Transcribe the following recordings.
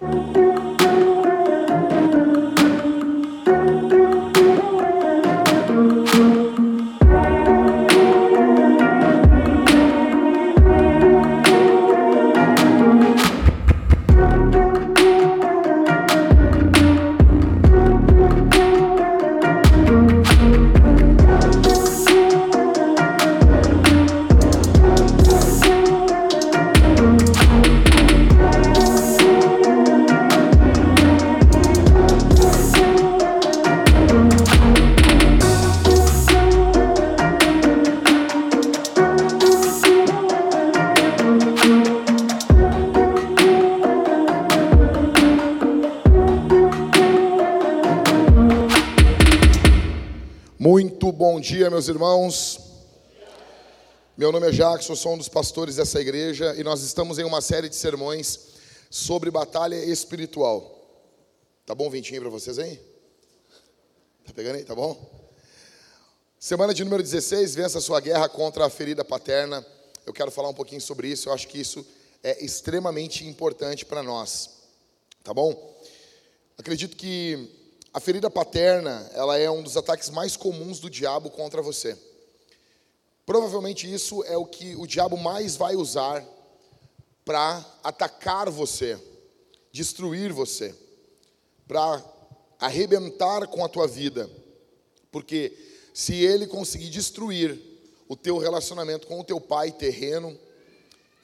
Muito meus irmãos. Meu nome é Jackson, sou um dos pastores dessa igreja e nós estamos em uma série de sermões sobre batalha espiritual. Tá bom, vintinho para vocês aí? Tá pegando aí? Tá bom? Semana de número 16, vença sua guerra contra a ferida paterna. Eu quero falar um pouquinho sobre isso, eu acho que isso é extremamente importante para nós. Tá bom? Acredito que a ferida paterna, ela é um dos ataques mais comuns do diabo contra você. Provavelmente isso é o que o diabo mais vai usar para atacar você, destruir você, para arrebentar com a tua vida. Porque se ele conseguir destruir o teu relacionamento com o teu pai terreno,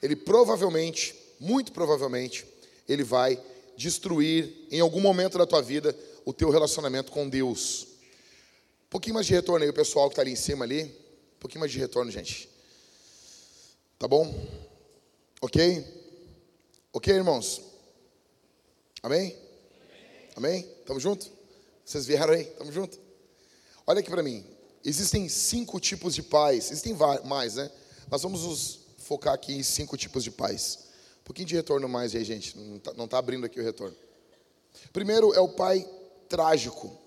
ele provavelmente, muito provavelmente, ele vai destruir em algum momento da tua vida o teu relacionamento com Deus. Um pouquinho mais de retorno aí, o pessoal que está ali em cima ali. Um pouquinho mais de retorno, gente. Tá bom? Ok? Ok, irmãos? Amém? Amém? Tamo junto? Vocês vieram aí? Tamo junto? Olha aqui para mim. Existem cinco tipos de pais. Existem mais, né? Nós vamos nos focar aqui em cinco tipos de pais. Um pouquinho de retorno mais aí, gente. Não está tá abrindo aqui o retorno. Primeiro é o pai trágico.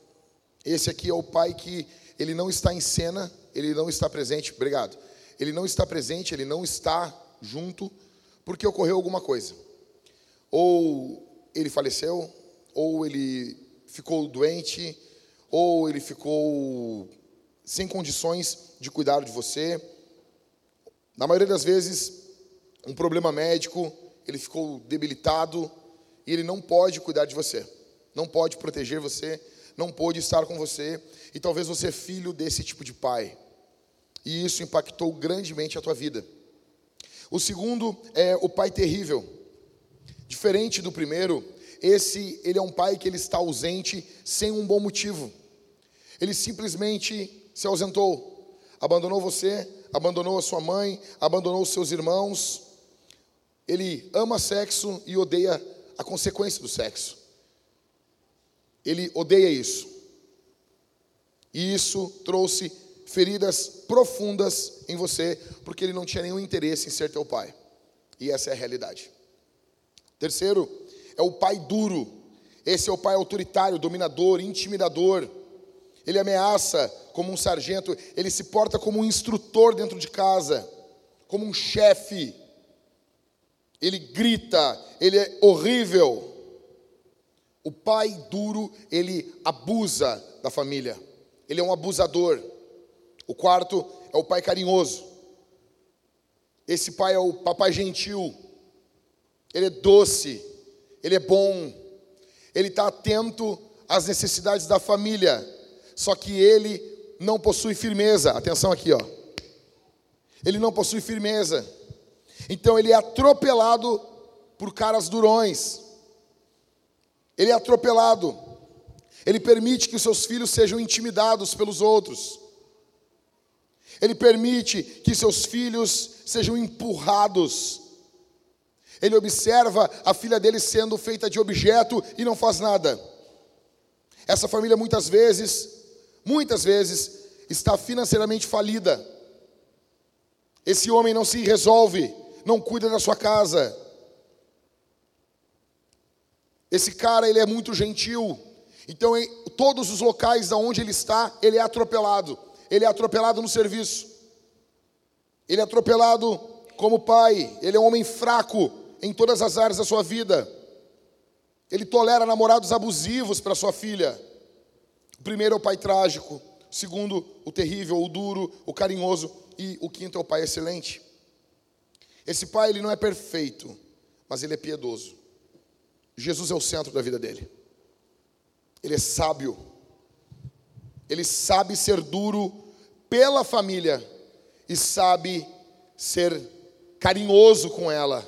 Esse aqui é o pai que ele não está em cena, ele não está presente. Obrigado. Ele não está presente, ele não está junto, porque ocorreu alguma coisa. Ou ele faleceu, ou ele ficou doente, ou ele ficou sem condições de cuidar de você. Na maioria das vezes, um problema médico, ele ficou debilitado e ele não pode cuidar de você não pode proteger você, não pôde estar com você, e talvez você é filho desse tipo de pai. E isso impactou grandemente a tua vida. O segundo é o pai terrível. Diferente do primeiro, esse ele é um pai que ele está ausente sem um bom motivo. Ele simplesmente se ausentou, abandonou você, abandonou a sua mãe, abandonou os seus irmãos. Ele ama sexo e odeia a consequência do sexo. Ele odeia isso. E isso trouxe feridas profundas em você, porque ele não tinha nenhum interesse em ser teu pai. E essa é a realidade. Terceiro, é o pai duro. Esse é o pai autoritário, dominador, intimidador. Ele ameaça como um sargento, ele se porta como um instrutor dentro de casa, como um chefe. Ele grita, ele é horrível. O pai duro, ele abusa da família. Ele é um abusador. O quarto é o pai carinhoso. Esse pai é o papai gentil. Ele é doce. Ele é bom. Ele está atento às necessidades da família. Só que ele não possui firmeza. Atenção aqui, ó. Ele não possui firmeza. Então ele é atropelado por caras durões. Ele é atropelado. Ele permite que os seus filhos sejam intimidados pelos outros. Ele permite que seus filhos sejam empurrados. Ele observa a filha dele sendo feita de objeto e não faz nada. Essa família muitas vezes, muitas vezes, está financeiramente falida. Esse homem não se resolve, não cuida da sua casa, esse cara, ele é muito gentil. Então, em todos os locais onde ele está, ele é atropelado. Ele é atropelado no serviço. Ele é atropelado como pai. Ele é um homem fraco em todas as áreas da sua vida. Ele tolera namorados abusivos para sua filha. O primeiro é o pai trágico, o segundo, o terrível, o duro, o carinhoso, e o quinto é o pai excelente. Esse pai, ele não é perfeito, mas ele é piedoso. Jesus é o centro da vida dele. Ele é sábio. Ele sabe ser duro pela família e sabe ser carinhoso com ela.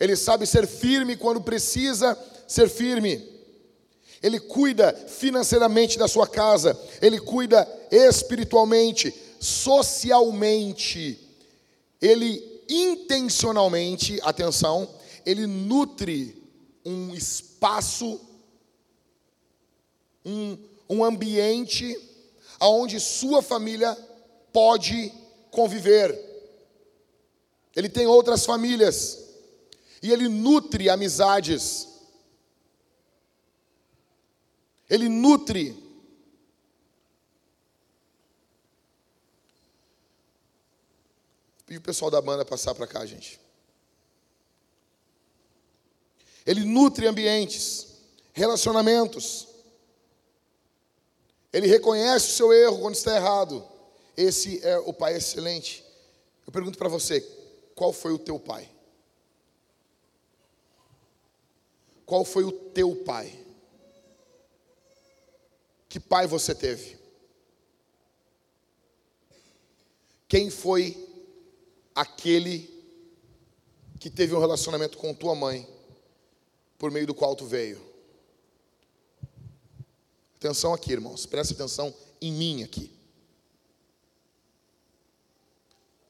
Ele sabe ser firme quando precisa ser firme. Ele cuida financeiramente da sua casa, ele cuida espiritualmente, socialmente. Ele intencionalmente, atenção, ele nutre um espaço, um, um ambiente onde sua família pode conviver. Ele tem outras famílias e ele nutre amizades. Ele nutre. E o pessoal da banda passar para cá, gente. Ele nutre ambientes, relacionamentos. Ele reconhece o seu erro quando está errado. Esse é o pai excelente. Eu pergunto para você, qual foi o teu pai? Qual foi o teu pai? Que pai você teve? Quem foi aquele que teve um relacionamento com tua mãe? Por meio do qual tu veio. Atenção aqui, irmãos, presta atenção em mim aqui.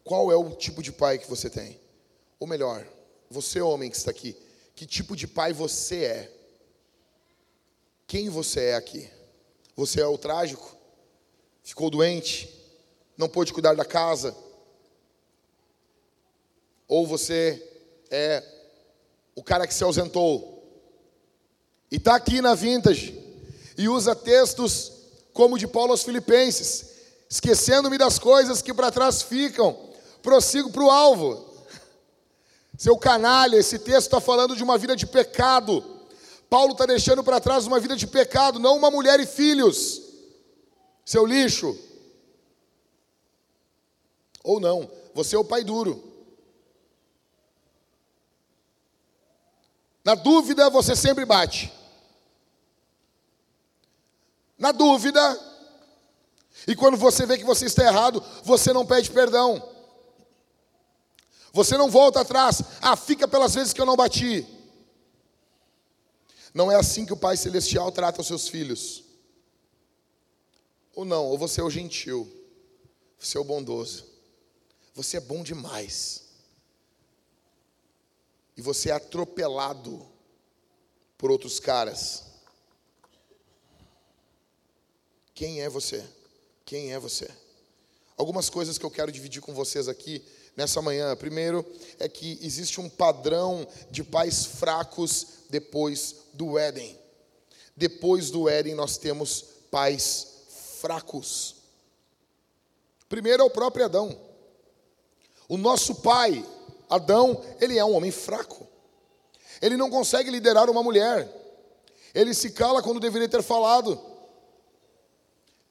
Qual é o tipo de pai que você tem? Ou melhor, você, homem que está aqui, que tipo de pai você é? Quem você é aqui? Você é o trágico? Ficou doente? Não pôde cuidar da casa? Ou você é o cara que se ausentou? E está aqui na Vintage. E usa textos como de Paulo aos Filipenses. Esquecendo-me das coisas que para trás ficam, prossigo para o alvo. Seu canalha, esse texto está falando de uma vida de pecado. Paulo está deixando para trás uma vida de pecado, não uma mulher e filhos. Seu lixo. Ou não, você é o pai duro. Na dúvida, você sempre bate na dúvida, e quando você vê que você está errado, você não pede perdão. Você não volta atrás. Ah, fica pelas vezes que eu não bati. Não é assim que o Pai Celestial trata os seus filhos. Ou não, ou você é o gentil, você é o bondoso. Você é bom demais. E você é atropelado por outros caras. Quem é você? Quem é você? Algumas coisas que eu quero dividir com vocês aqui nessa manhã. Primeiro é que existe um padrão de pais fracos depois do Éden. Depois do Éden nós temos pais fracos. Primeiro é o próprio Adão. O nosso pai, Adão, ele é um homem fraco. Ele não consegue liderar uma mulher. Ele se cala quando deveria ter falado.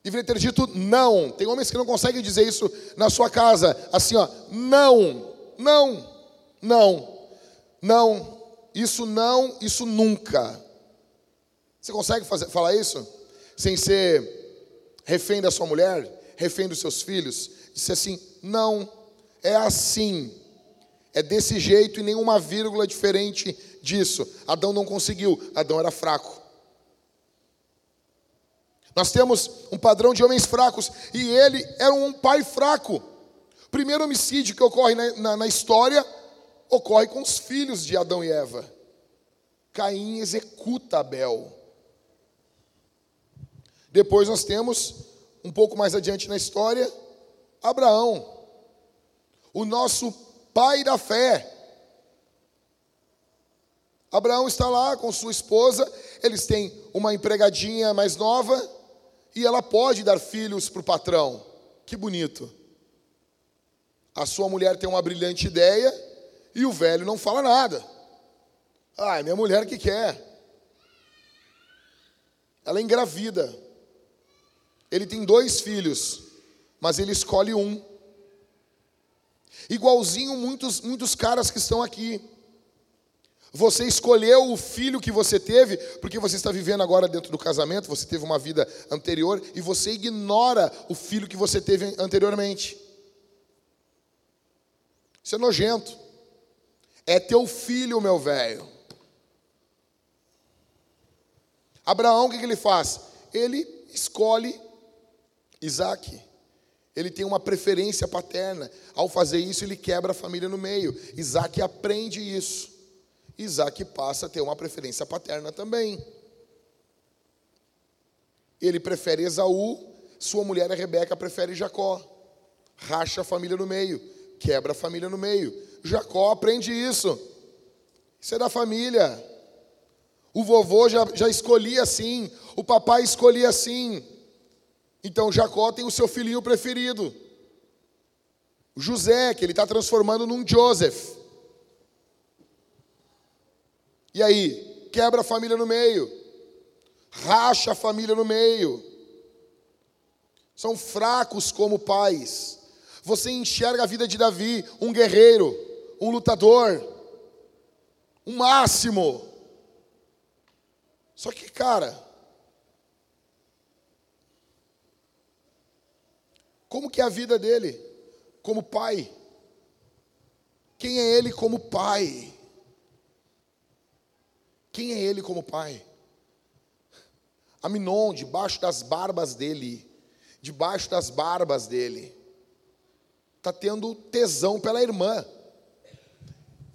Deveria ter dito não. Tem homens que não conseguem dizer isso na sua casa. Assim, ó, não, não, não, não, isso não, isso nunca. Você consegue fazer, falar isso? Sem ser refém da sua mulher, refém dos seus filhos? Disse assim: não, é assim. É desse jeito e nenhuma vírgula diferente disso. Adão não conseguiu, Adão era fraco. Nós temos um padrão de homens fracos e ele era um pai fraco. O primeiro homicídio que ocorre na, na, na história ocorre com os filhos de Adão e Eva. Caim executa Abel. Depois nós temos, um pouco mais adiante na história, Abraão, o nosso pai da fé. Abraão está lá com sua esposa, eles têm uma empregadinha mais nova, e ela pode dar filhos para o patrão. Que bonito. A sua mulher tem uma brilhante ideia e o velho não fala nada. Ah, é minha mulher que quer. ela engravida. Ele tem dois filhos, mas ele escolhe um. Igualzinho muitos, muitos caras que estão aqui. Você escolheu o filho que você teve, porque você está vivendo agora dentro do casamento, você teve uma vida anterior, e você ignora o filho que você teve anteriormente. Isso é nojento. É teu filho, meu velho. Abraão, o que ele faz? Ele escolhe Isaac. Ele tem uma preferência paterna. Ao fazer isso, ele quebra a família no meio. Isaac aprende isso. Isaac passa a ter uma preferência paterna também. Ele prefere Esaú, sua mulher, a Rebeca, prefere Jacó. Racha a família no meio, quebra a família no meio. Jacó aprende isso. Isso é da família. O vovô já, já escolhia assim, o papai escolhia assim. Então Jacó tem o seu filhinho preferido, José, que ele está transformando num Joseph. E aí, quebra a família no meio, racha a família no meio. São fracos como pais. Você enxerga a vida de Davi, um guerreiro, um lutador, um máximo. Só que, cara, como que é a vida dele como pai? Quem é ele como pai? Quem é ele como pai? Aminon, debaixo das barbas dele, debaixo das barbas dele, está tendo tesão pela irmã.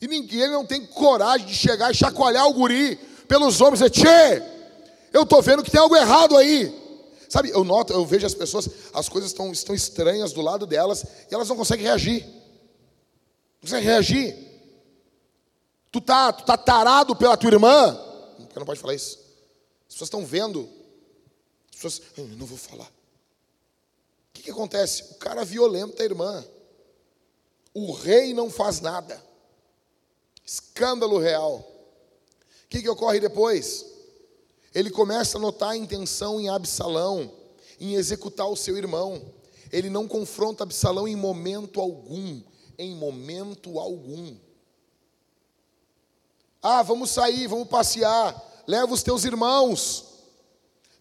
E ninguém não tem coragem de chegar e chacoalhar o guri pelos ombros e dizer: Tchê, eu estou vendo que tem algo errado aí. Sabe, eu noto, eu vejo as pessoas, as coisas estão, estão estranhas do lado delas e elas não conseguem reagir. Não conseguem reagir. Tu tá, tu tá tarado pela tua irmã? Porque não pode falar isso. As pessoas estão vendo. As pessoas, eu não vou falar. O que, que acontece? O cara violenta a irmã. O rei não faz nada. Escândalo real. O que, que ocorre depois? Ele começa a notar a intenção em Absalão, em executar o seu irmão. Ele não confronta Absalão em momento algum. Em momento algum. Ah, vamos sair, vamos passear. Leva os teus irmãos.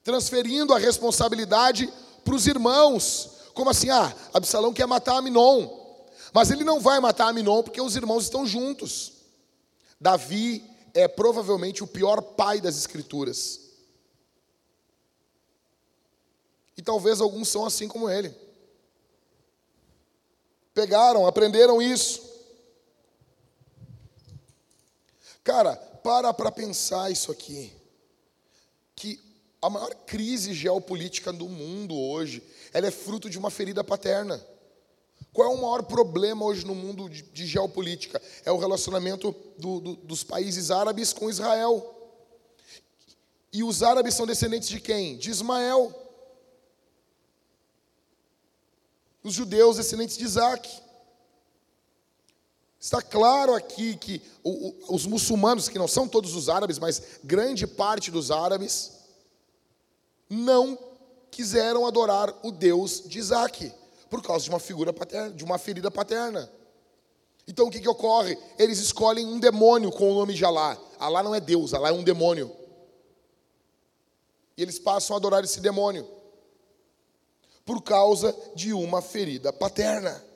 Transferindo a responsabilidade para os irmãos. Como assim? Ah, Absalão quer matar Aminon. Mas ele não vai matar Aminon porque os irmãos estão juntos. Davi é provavelmente o pior pai das Escrituras. E talvez alguns são assim como ele. Pegaram, aprenderam isso. Cara, para para pensar isso aqui. Que a maior crise geopolítica do mundo hoje, ela é fruto de uma ferida paterna. Qual é o maior problema hoje no mundo de, de geopolítica? É o relacionamento do, do, dos países árabes com Israel. E os árabes são descendentes de quem? De Ismael. Os judeus descendentes de Isaac. Está claro aqui que os muçulmanos, que não são todos os árabes, mas grande parte dos árabes, não quiseram adorar o Deus de Isaac, por causa de uma figura paterna, de uma ferida paterna. Então o que, que ocorre? Eles escolhem um demônio com o nome de Alá. Alá não é Deus, Alá é um demônio. E eles passam a adorar esse demônio por causa de uma ferida paterna.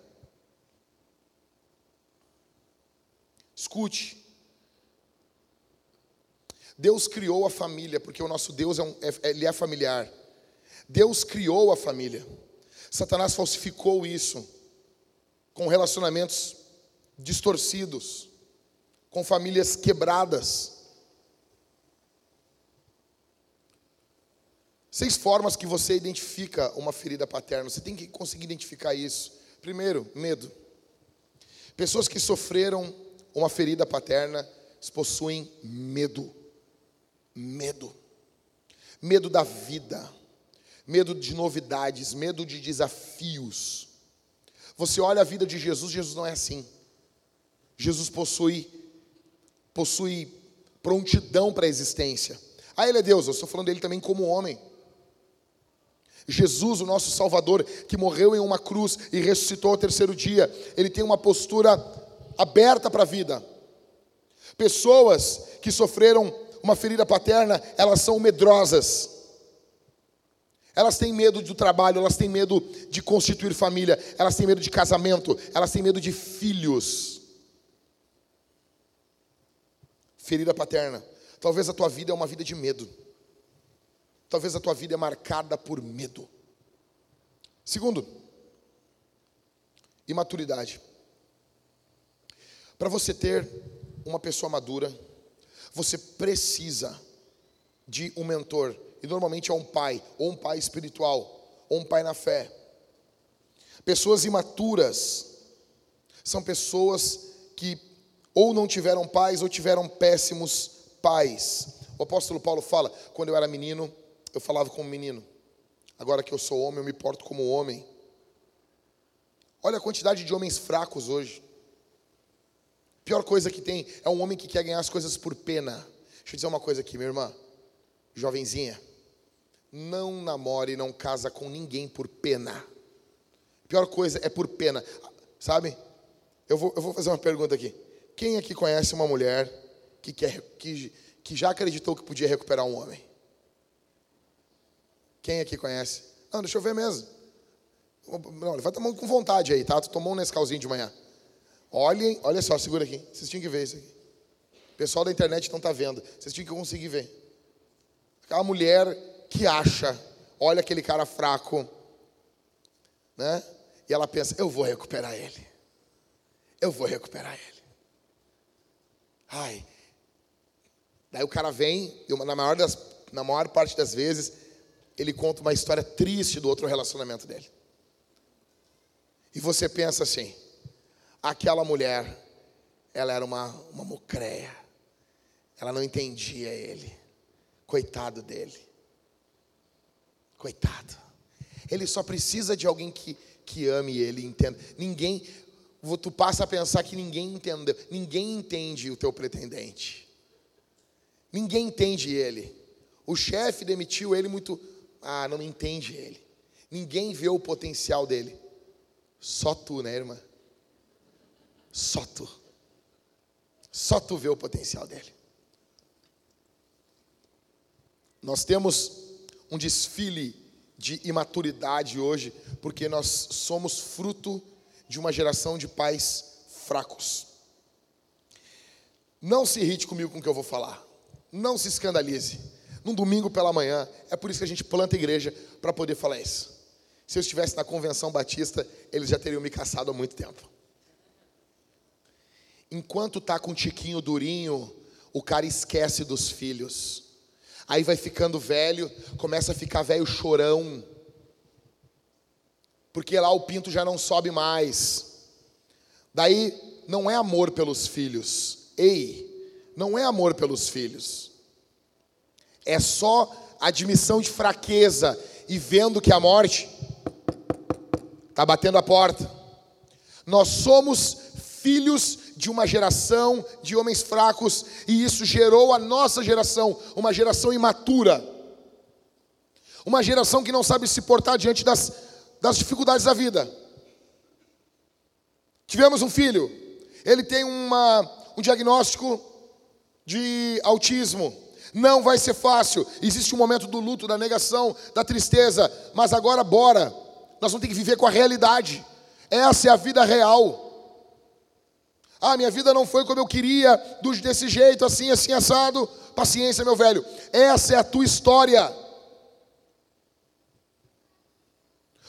Escute. Deus criou a família, porque o nosso Deus é, um, é, ele é familiar. Deus criou a família. Satanás falsificou isso com relacionamentos distorcidos, com famílias quebradas. Seis formas que você identifica uma ferida paterna. Você tem que conseguir identificar isso. Primeiro, medo. Pessoas que sofreram uma ferida paterna, possuem medo. Medo. Medo da vida. Medo de novidades, medo de desafios. Você olha a vida de Jesus, Jesus não é assim. Jesus possui possui prontidão para a existência. Ah, ele é Deus, eu estou falando dele também como homem. Jesus, o nosso Salvador, que morreu em uma cruz e ressuscitou ao terceiro dia, ele tem uma postura aberta para a vida. Pessoas que sofreram uma ferida paterna, elas são medrosas. Elas têm medo do trabalho, elas têm medo de constituir família, elas têm medo de casamento, elas têm medo de filhos. Ferida paterna. Talvez a tua vida é uma vida de medo. Talvez a tua vida é marcada por medo. Segundo, imaturidade. Para você ter uma pessoa madura, você precisa de um mentor. E normalmente é um pai, ou um pai espiritual, ou um pai na fé. Pessoas imaturas são pessoas que ou não tiveram pais ou tiveram péssimos pais. O apóstolo Paulo fala: quando eu era menino, eu falava como menino. Agora que eu sou homem, eu me porto como homem. Olha a quantidade de homens fracos hoje. Pior coisa que tem é um homem que quer ganhar as coisas por pena. Deixa eu dizer uma coisa aqui, minha irmã, jovenzinha. Não namore não casa com ninguém por pena. Pior coisa é por pena. Sabe? Eu vou, eu vou fazer uma pergunta aqui. Quem aqui conhece uma mulher que, quer, que, que já acreditou que podia recuperar um homem? Quem aqui conhece? Não, deixa eu ver mesmo. Não, vai tomando com vontade aí, tá? Tu tomou um Nescauzinho de manhã. Olhem, olha só, segura aqui. Vocês tinham que ver isso aqui. O pessoal da internet não está vendo. Vocês tinham que conseguir ver. Aquela mulher que acha, olha aquele cara fraco, né? E ela pensa, eu vou recuperar ele. Eu vou recuperar ele. Ai. Daí o cara vem, e na maior, das, na maior parte das vezes, ele conta uma história triste do outro relacionamento dele. E você pensa assim: aquela mulher, ela era uma, uma mocreia, ela não entendia ele, coitado dele, coitado. Ele só precisa de alguém que, que ame ele, entenda. Ninguém, tu passa a pensar que ninguém entendeu, ninguém entende o teu pretendente, ninguém entende ele. O chefe demitiu ele muito ah, não entende ele. Ninguém vê o potencial dele. Só tu, né, irmã? Só tu. Só tu vê o potencial dele. Nós temos um desfile de imaturidade hoje, porque nós somos fruto de uma geração de pais fracos. Não se irrite comigo com o que eu vou falar. Não se escandalize num domingo pela manhã. É por isso que a gente planta igreja para poder falar isso. Se eu estivesse na convenção batista, eles já teriam me caçado há muito tempo. Enquanto tá com um tiquinho durinho, o cara esquece dos filhos. Aí vai ficando velho, começa a ficar velho chorão. Porque lá o pinto já não sobe mais. Daí não é amor pelos filhos. Ei, não é amor pelos filhos é só admissão de fraqueza e vendo que a morte está batendo a porta. Nós somos filhos de uma geração de homens fracos e isso gerou a nossa geração, uma geração imatura, uma geração que não sabe se portar diante das, das dificuldades da vida. Tivemos um filho, ele tem uma, um diagnóstico de autismo. Não vai ser fácil. Existe um momento do luto, da negação, da tristeza. Mas agora, bora. Nós vamos ter que viver com a realidade. Essa é a vida real. Ah, minha vida não foi como eu queria, desse jeito, assim, assim, assado. Paciência, meu velho. Essa é a tua história.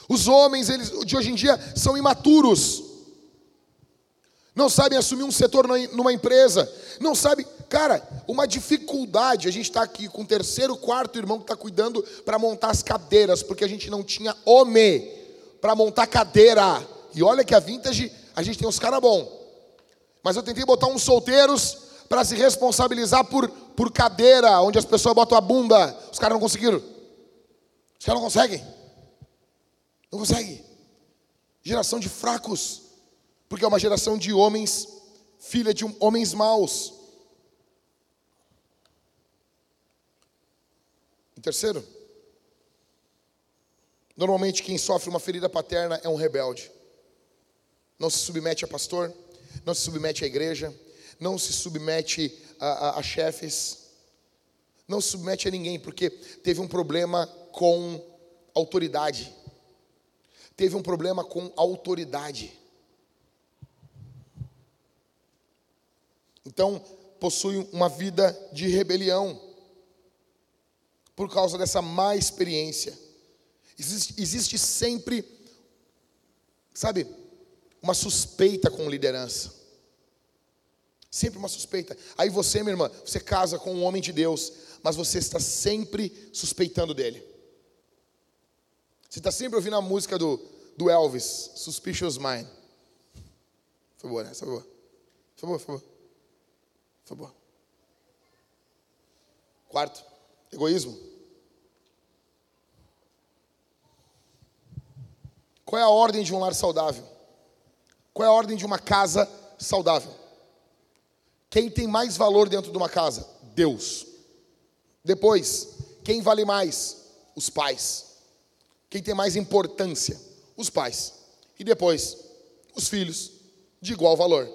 Os homens eles, de hoje em dia são imaturos. Não sabem assumir um setor numa empresa. Não sabem Cara, uma dificuldade, a gente está aqui com o terceiro, quarto irmão que está cuidando para montar as cadeiras, porque a gente não tinha homem para montar cadeira. E olha que a vintage, a gente tem uns caras bons. Mas eu tentei botar uns solteiros para se responsabilizar por, por cadeira, onde as pessoas botam a bunda. Os caras não conseguiram. Os caras não conseguem. Não conseguem. Geração de fracos. Porque é uma geração de homens, filha de homens maus. Em terceiro, normalmente quem sofre uma ferida paterna é um rebelde. Não se submete a pastor, não se submete à igreja, não se submete a, a, a chefes, não se submete a ninguém, porque teve um problema com autoridade. Teve um problema com autoridade. Então, possui uma vida de rebelião por causa dessa má experiência. Existe, existe sempre, sabe, uma suspeita com liderança. Sempre uma suspeita. Aí você, minha irmã, você casa com um homem de Deus, mas você está sempre suspeitando dele. Você está sempre ouvindo a música do, do Elvis, Suspicious Mind. Foi boa, né? Foi boa. Foi boa, foi boa. Foi boa. Quarto, egoísmo. Qual é a ordem de um lar saudável? Qual é a ordem de uma casa saudável? Quem tem mais valor dentro de uma casa? Deus. Depois, quem vale mais? Os pais. Quem tem mais importância? Os pais. E depois, os filhos, de igual valor.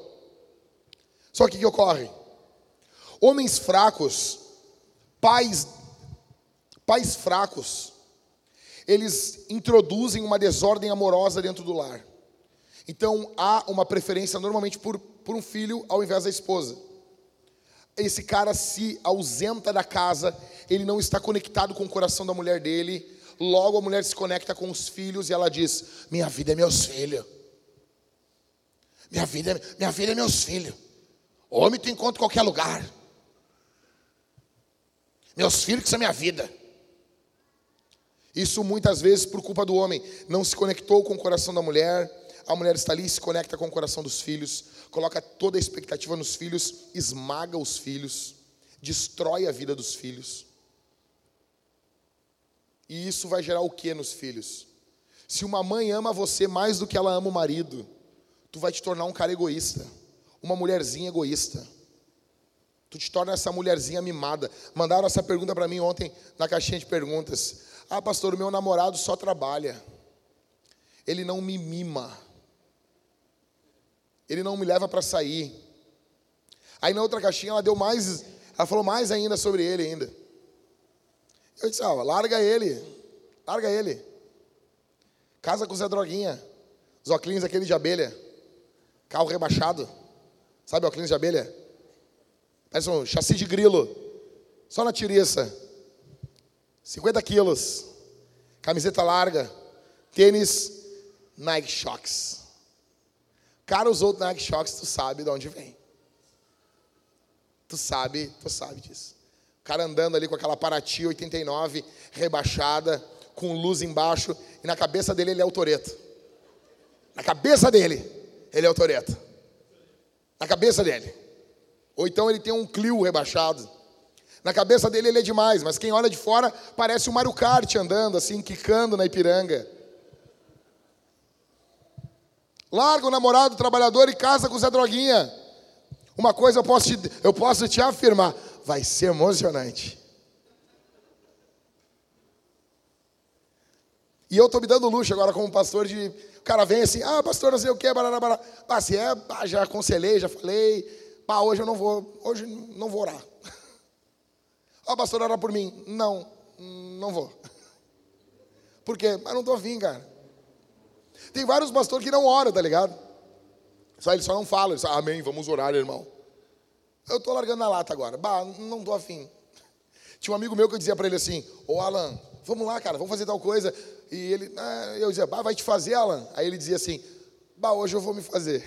Só que o que ocorre? Homens fracos, pais, pais fracos, eles introduzem uma desordem amorosa dentro do lar. Então há uma preferência normalmente por, por um filho ao invés da esposa. Esse cara se ausenta da casa, ele não está conectado com o coração da mulher dele. Logo a mulher se conecta com os filhos e ela diz: Minha vida é meus filhos. Minha vida, é, minha vida é meus filhos. Homem tu encontra em qualquer lugar. Meus filhos que são minha vida. Isso muitas vezes por culpa do homem. Não se conectou com o coração da mulher. A mulher está ali se conecta com o coração dos filhos. Coloca toda a expectativa nos filhos, esmaga os filhos, destrói a vida dos filhos. E isso vai gerar o que nos filhos? Se uma mãe ama você mais do que ela ama o marido, tu vai te tornar um cara egoísta, uma mulherzinha egoísta. Tu te torna essa mulherzinha mimada. Mandaram essa pergunta para mim ontem na caixinha de perguntas. Ah, pastor, o meu namorado só trabalha. Ele não me mima. Ele não me leva para sair. Aí na outra caixinha ela deu mais, ela falou mais ainda sobre ele ainda. Eu disse, ah, larga ele. Larga ele. Casa com o Zé Droguinha. Os óculos aquele de abelha. Carro rebaixado. Sabe óculos de abelha? Parece um chassi de grilo. Só na tiriça. 50 quilos. Camiseta larga. Tênis Nike Shox. Cara usou Nike Shox, tu sabe de onde vem. Tu sabe, tu sabe disso. O cara andando ali com aquela Paraty 89 rebaixada, com luz embaixo, e na cabeça dele ele é o Toreto. Na cabeça dele, ele é o Toreto. Na cabeça dele. Ou então ele tem um Clio rebaixado. Na cabeça dele ele é demais, mas quem olha de fora parece o Mario Kart andando assim, quicando na Ipiranga. Larga o namorado trabalhador e casa com o Zé Droguinha. Uma coisa eu posso te, eu posso te afirmar, vai ser emocionante. E eu estou me dando luxo agora como pastor de. O cara vem assim, ah, pastor, não sei o que, barará, barará. Ah, se é, já aconselhei, já falei, Pá, hoje eu não vou, hoje não vou orar. Oh, pastor, ora por mim. Não, não vou. Por quê? Mas não estou afim, cara. Tem vários pastores que não oram, tá ligado? Só eles só não falam, eles falam, amém, vamos orar, irmão. Eu estou largando na lata agora. Bah, não estou afim. Tinha um amigo meu que eu dizia para ele assim, ô Alan, vamos lá, cara, vamos fazer tal coisa. E ele, ah, eu dizia, bah, vai te fazer, Alan? Aí ele dizia assim, bah, hoje eu vou me fazer.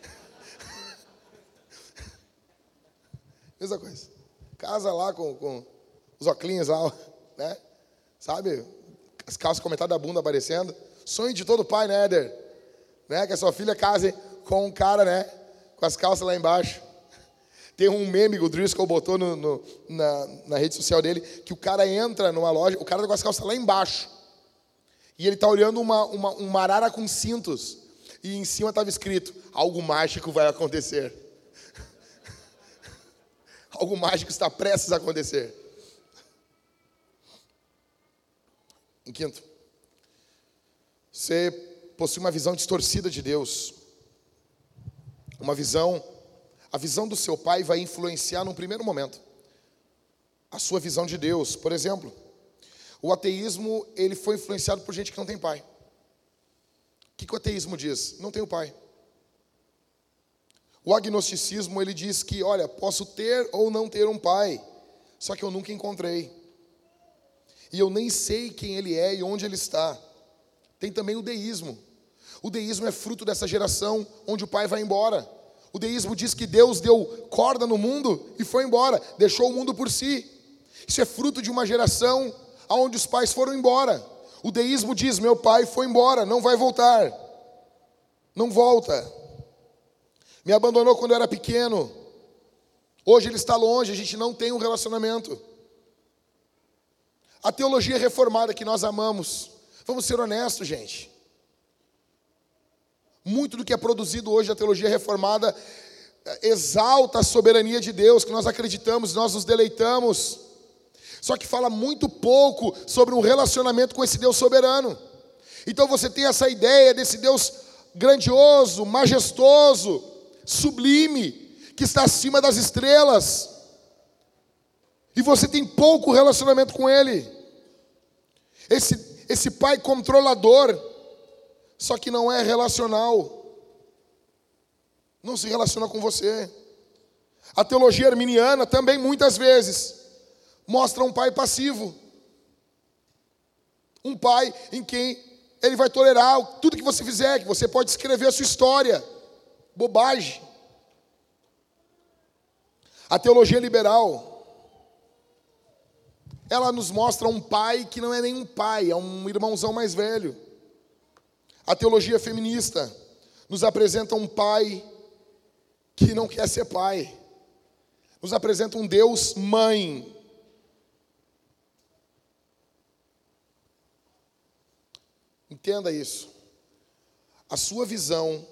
Mesma coisa. Casa lá com, com os óculos lá, né? Sabe? As calças com metade da bunda aparecendo. Sonho de todo pai, né, Éder? Né? Que a sua filha case com um cara, né? Com as calças lá embaixo. Tem um meme que o Driscoll botou no, no, na, na rede social dele, que o cara entra numa loja, o cara tá com as calças lá embaixo. E ele tá olhando uma, uma, uma arara com cintos. E em cima estava escrito, algo mágico vai acontecer. Algo mágico está prestes a acontecer. Em quinto, você possui uma visão distorcida de Deus. Uma visão, a visão do seu pai vai influenciar num primeiro momento a sua visão de Deus. Por exemplo, o ateísmo, ele foi influenciado por gente que não tem pai. O que, que o ateísmo diz? Não tenho pai. O agnosticismo, ele diz que, olha, posso ter ou não ter um pai, só que eu nunca encontrei. E eu nem sei quem ele é e onde ele está. Tem também o deísmo. O deísmo é fruto dessa geração onde o pai vai embora. O deísmo diz que Deus deu corda no mundo e foi embora, deixou o mundo por si. Isso é fruto de uma geração onde os pais foram embora. O deísmo diz: meu pai foi embora, não vai voltar. Não volta. Me abandonou quando eu era pequeno. Hoje ele está longe, a gente não tem um relacionamento. A teologia reformada que nós amamos, vamos ser honestos, gente. Muito do que é produzido hoje da teologia reformada eh, exalta a soberania de Deus, que nós acreditamos, nós nos deleitamos. Só que fala muito pouco sobre um relacionamento com esse Deus soberano. Então você tem essa ideia desse Deus grandioso, majestoso, sublime, que está acima das estrelas. E você tem pouco relacionamento com Ele. Esse, esse pai controlador, só que não é relacional. Não se relaciona com você. A teologia arminiana também muitas vezes mostra um pai passivo. Um pai em quem ele vai tolerar tudo que você fizer, que você pode escrever a sua história. Bobagem. A teologia liberal, ela nos mostra um pai que não é nem um pai, é um irmãozão mais velho. A teologia feminista nos apresenta um pai que não quer ser pai. Nos apresenta um Deus mãe. Entenda isso. A sua visão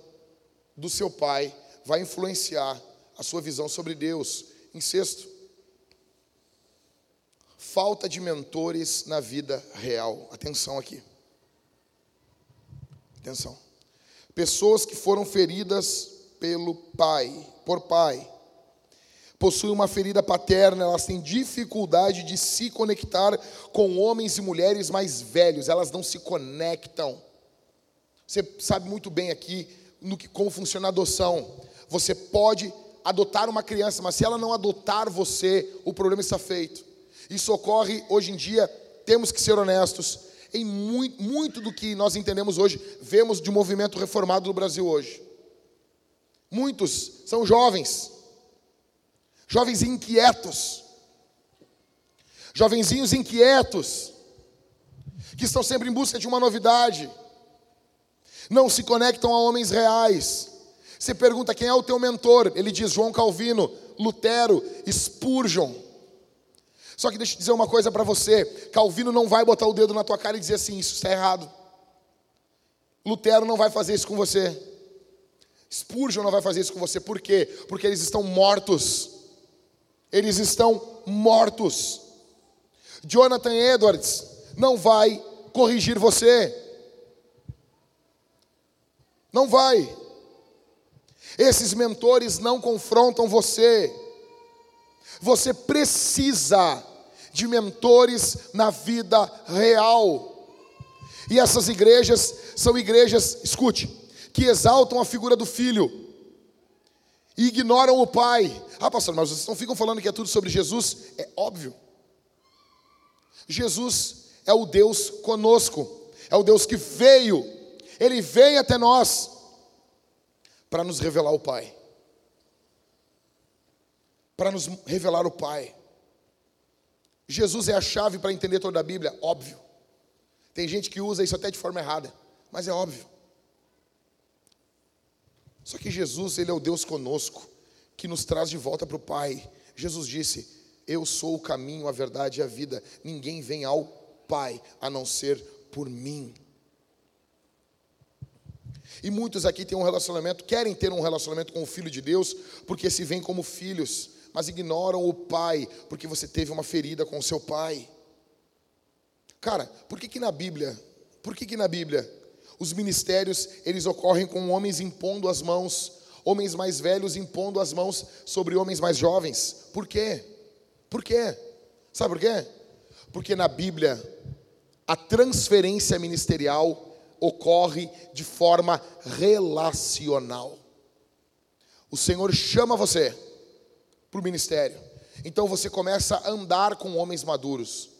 do seu pai vai influenciar a sua visão sobre Deus. Em sexto, falta de mentores na vida real. Atenção aqui. Atenção. Pessoas que foram feridas pelo pai, por pai, possuem uma ferida paterna, elas têm dificuldade de se conectar com homens e mulheres mais velhos, elas não se conectam. Você sabe muito bem aqui no que, como funciona a adoção. Você pode adotar uma criança, mas se ela não adotar você, o problema está feito. Isso ocorre hoje em dia, temos que ser honestos, em muito, muito do que nós entendemos hoje, vemos de movimento reformado no Brasil hoje. Muitos são jovens, jovens inquietos, jovenzinhos inquietos, que estão sempre em busca de uma novidade, não se conectam a homens reais. Você pergunta quem é o teu mentor, ele diz João Calvino, Lutero, Spurgeon. Só que deixa eu dizer uma coisa para você: Calvino não vai botar o dedo na tua cara e dizer assim, isso está errado. Lutero não vai fazer isso com você. Spurgeon não vai fazer isso com você. Por quê? Porque eles estão mortos. Eles estão mortos. Jonathan Edwards não vai corrigir você. Não vai. Esses mentores não confrontam você. Você precisa de mentores na vida real. E essas igrejas são igrejas, escute, que exaltam a figura do filho e ignoram o pai. Ah, pastor, mas vocês não ficam falando que é tudo sobre Jesus? É óbvio. Jesus é o Deus conosco, é o Deus que veio, ele veio até nós para nos revelar o Pai para nos revelar o Pai. Jesus é a chave para entender toda a Bíblia, óbvio. Tem gente que usa isso até de forma errada, mas é óbvio. Só que Jesus, Ele é o Deus conosco, que nos traz de volta para o Pai. Jesus disse: Eu sou o caminho, a verdade e a vida. Ninguém vem ao Pai a não ser por mim. E muitos aqui têm um relacionamento, querem ter um relacionamento com o Filho de Deus, porque se veem como filhos mas ignoram o pai, porque você teve uma ferida com o seu pai. Cara, por que que na Bíblia, por que que na Bíblia os ministérios eles ocorrem com homens impondo as mãos, homens mais velhos impondo as mãos sobre homens mais jovens? Por quê? Por quê? Sabe por quê? Porque na Bíblia a transferência ministerial ocorre de forma relacional. O Senhor chama você para o ministério. Então você começa a andar com homens maduros.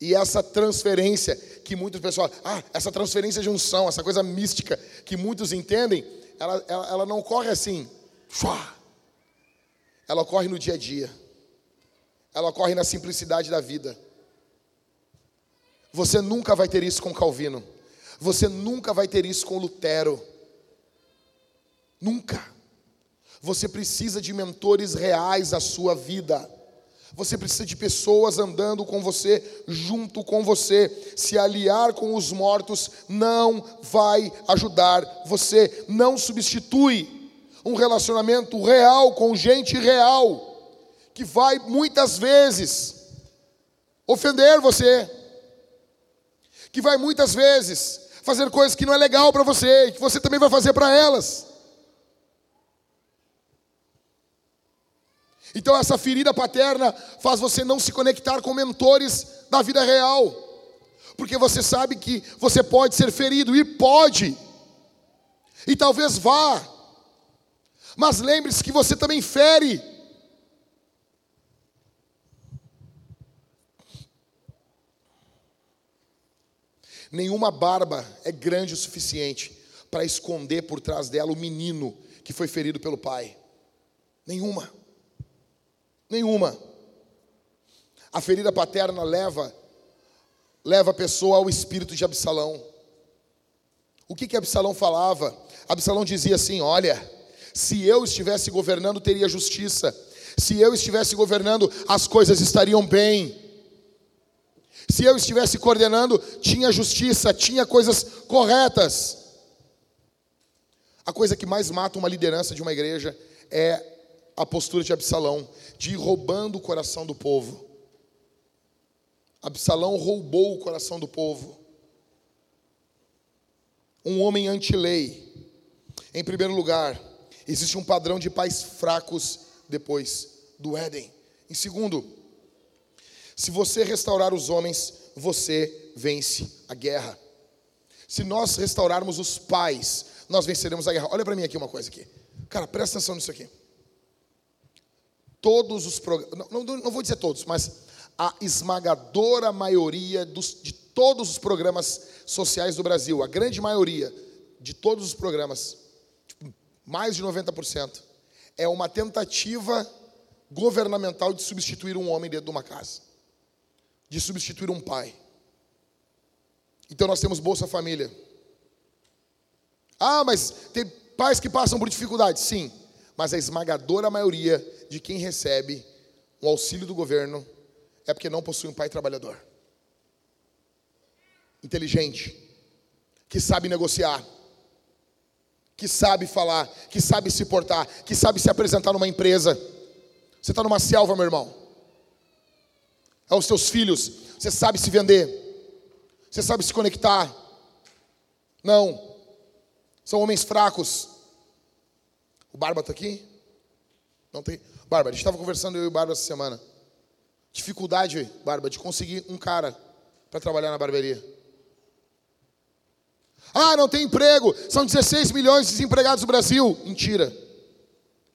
E essa transferência que muitas pessoas, ah, essa transferência de unção, essa coisa mística que muitos entendem, ela, ela, ela não ocorre assim, ela ocorre no dia a dia, ela ocorre na simplicidade da vida. Você nunca vai ter isso com Calvino, você nunca vai ter isso com Lutero, nunca. Você precisa de mentores reais à sua vida. Você precisa de pessoas andando com você, junto com você. Se aliar com os mortos não vai ajudar você. Não substitui um relacionamento real com gente real, que vai muitas vezes ofender você, que vai muitas vezes fazer coisas que não é legal para você, que você também vai fazer para elas. Então, essa ferida paterna faz você não se conectar com mentores da vida real, porque você sabe que você pode ser ferido, e pode, e talvez vá, mas lembre-se que você também fere. Nenhuma barba é grande o suficiente para esconder por trás dela o menino que foi ferido pelo pai. Nenhuma. Nenhuma. A ferida paterna leva leva a pessoa ao espírito de Absalão. O que que Absalão falava? Absalão dizia assim: "Olha, se eu estivesse governando, teria justiça. Se eu estivesse governando, as coisas estariam bem. Se eu estivesse coordenando, tinha justiça, tinha coisas corretas." A coisa que mais mata uma liderança de uma igreja é a postura de Absalão, de ir roubando o coração do povo. Absalão roubou o coração do povo. Um homem anti-lei. Em primeiro lugar, existe um padrão de pais fracos depois do Éden. Em segundo, se você restaurar os homens, você vence a guerra. Se nós restaurarmos os pais, nós venceremos a guerra. Olha para mim aqui uma coisa aqui. Cara, presta atenção nisso aqui todos os programas, não, não, não, vou dizer todos, mas a esmagadora maioria dos, de todos os programas sociais do Brasil, a grande maioria de todos os programas, tipo, mais de 90%, é uma tentativa governamental de substituir um homem dentro de uma casa, de substituir um pai. Então nós temos Bolsa Família. Ah, mas tem pais que passam por dificuldades. Sim, mas a esmagadora maioria de quem recebe o auxílio do governo é porque não possui um pai trabalhador. Inteligente, que sabe negociar, que sabe falar, que sabe se portar, que sabe se apresentar numa empresa. Você está numa selva, meu irmão. É os seus filhos, você sabe se vender, você sabe se conectar. Não, são homens fracos, o Barba está aqui? Não tem? Barba, a gente estava conversando eu e o Barba essa semana. Dificuldade, Barba, de conseguir um cara para trabalhar na barbearia. Ah, não tem emprego. São 16 milhões de desempregados no Brasil. Mentira.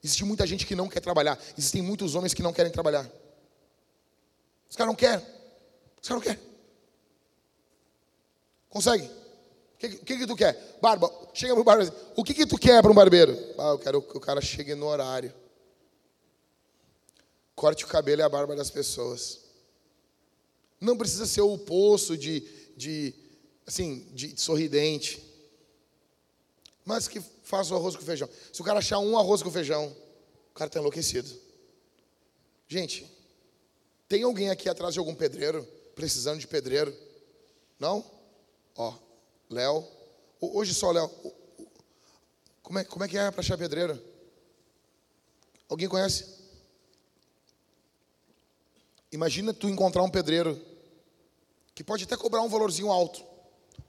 Existe muita gente que não quer trabalhar. Existem muitos homens que não querem trabalhar. Os caras não querem. Os caras não querem. Consegue? Que, que, que tu quer? Barba, chega pro barbeiro. O que, que tu quer para um barbeiro? Ah, eu quero que o cara chegue no horário. Corte o cabelo e a barba das pessoas. Não precisa ser o poço de, de assim, de sorridente. Mas que faça o arroz com feijão. Se o cara achar um arroz com feijão, o cara está enlouquecido. Gente, tem alguém aqui atrás de algum pedreiro, precisando de pedreiro? Não? Ó, Léo. Hoje só Léo. Como é, como é que é para achar pedreiro? Alguém conhece? Imagina tu encontrar um pedreiro que pode até cobrar um valorzinho alto,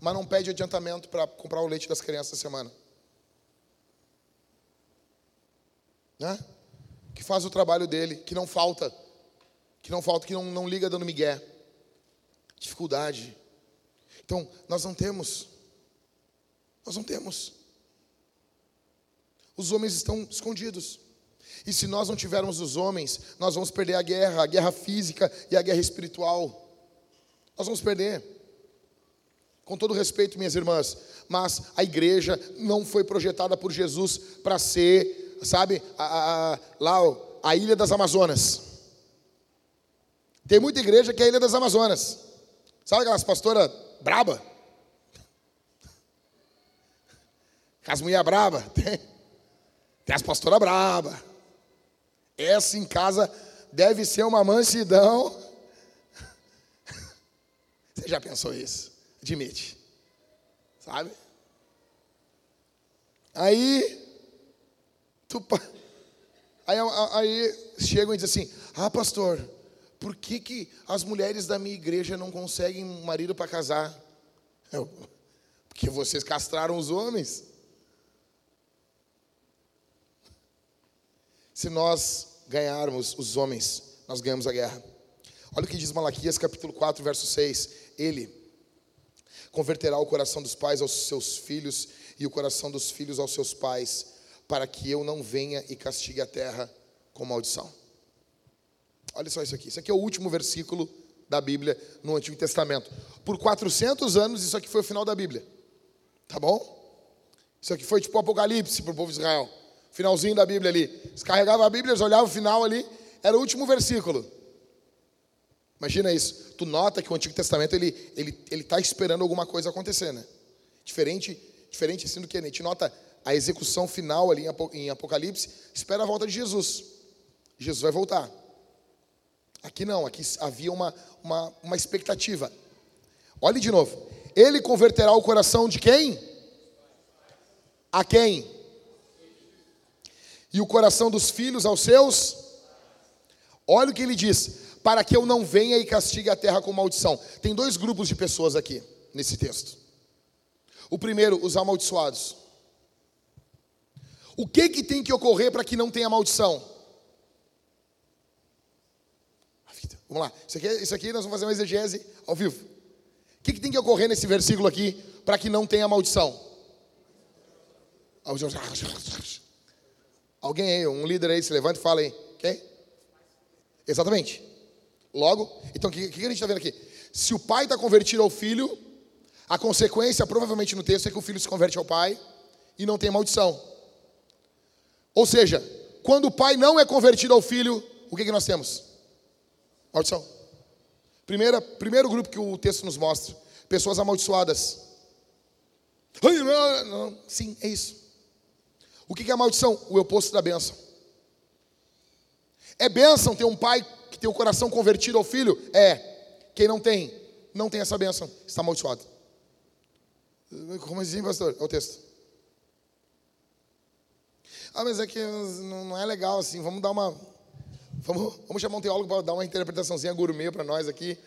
mas não pede adiantamento para comprar o leite das crianças essa semana. Né? Que faz o trabalho dele, que não falta, que não falta, que não, não liga dando migué. Dificuldade. Então, nós não temos. Nós não temos. Os homens estão escondidos. E se nós não tivermos os homens, nós vamos perder a guerra, a guerra física e a guerra espiritual. Nós vamos perder. Com todo respeito, minhas irmãs, mas a igreja não foi projetada por Jesus para ser, sabe, a, a, lá a ilha das Amazonas. Tem muita igreja que é a ilha das Amazonas. Sabe aquelas pastoras braba? As mulheres braba? Tem. Tem as pastoras braba. Essa em casa deve ser uma mansidão. Você já pensou isso? Admite. Sabe? Aí, tu, aí, aí chegam e dizem assim: Ah, pastor, por que, que as mulheres da minha igreja não conseguem marido para casar? Eu, porque vocês castraram os homens. Se nós ganharmos os homens, nós ganhamos a guerra. Olha o que diz Malaquias capítulo 4, verso 6. Ele converterá o coração dos pais aos seus filhos e o coração dos filhos aos seus pais, para que eu não venha e castigue a terra com maldição. Olha só isso aqui. Isso aqui é o último versículo da Bíblia no Antigo Testamento. Por 400 anos, isso aqui foi o final da Bíblia. Tá bom? Isso aqui foi tipo Apocalipse para o povo de Israel finalzinho da Bíblia ali. Eles carregavam a Bíblia, eles olhavam o final ali, era o último versículo. Imagina isso. Tu nota que o Antigo Testamento ele ele ele está esperando alguma coisa acontecer, né? Diferente diferente assim do que a gente nota a execução final ali em Apocalipse, espera a volta de Jesus. Jesus vai voltar. Aqui não, aqui havia uma, uma, uma expectativa. Olhe de novo. Ele converterá o coração de quem? A quem? E o coração dos filhos aos seus. Olha o que ele diz: para que eu não venha e castigue a terra com maldição. Tem dois grupos de pessoas aqui nesse texto. O primeiro, os amaldiçoados. O que que tem que ocorrer para que não tenha maldição? Vamos lá, isso aqui, isso aqui nós vamos fazer uma exegese ao vivo. O que, que tem que ocorrer nesse versículo aqui para que não tenha maldição? Alguém aí, um líder aí, se levanta e fala aí. Quem? Exatamente. Logo, então o que, que a gente está vendo aqui? Se o pai está convertido ao filho, a consequência, provavelmente no texto, é que o filho se converte ao pai e não tem maldição. Ou seja, quando o pai não é convertido ao filho, o que, que nós temos? Maldição. Primeira, primeiro grupo que o texto nos mostra: pessoas amaldiçoadas. Sim, é isso. O que é maldição? O oposto da bênção. É bênção ter um pai que tem o coração convertido ao filho? É. Quem não tem, não tem essa bênção, está amaldiçoado. Como assim, pastor? É o texto. Ah, mas é que não é legal assim. Vamos dar uma. Vamos, vamos chamar um teólogo para dar uma interpretaçãozinha gourmet para nós aqui.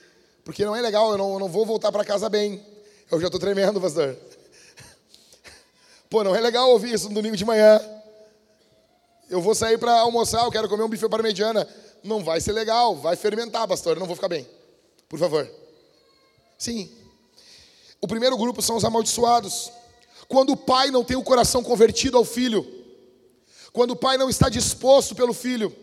Porque não é legal, eu não, eu não vou voltar para casa bem. Eu já estou tremendo, pastor. Pô, não é legal ouvir isso no domingo de manhã. Eu vou sair para almoçar, eu quero comer um bife parmegiana. Não vai ser legal, vai fermentar, pastor, eu não vou ficar bem. Por favor. Sim. O primeiro grupo são os amaldiçoados. Quando o pai não tem o coração convertido ao filho, quando o pai não está disposto pelo filho,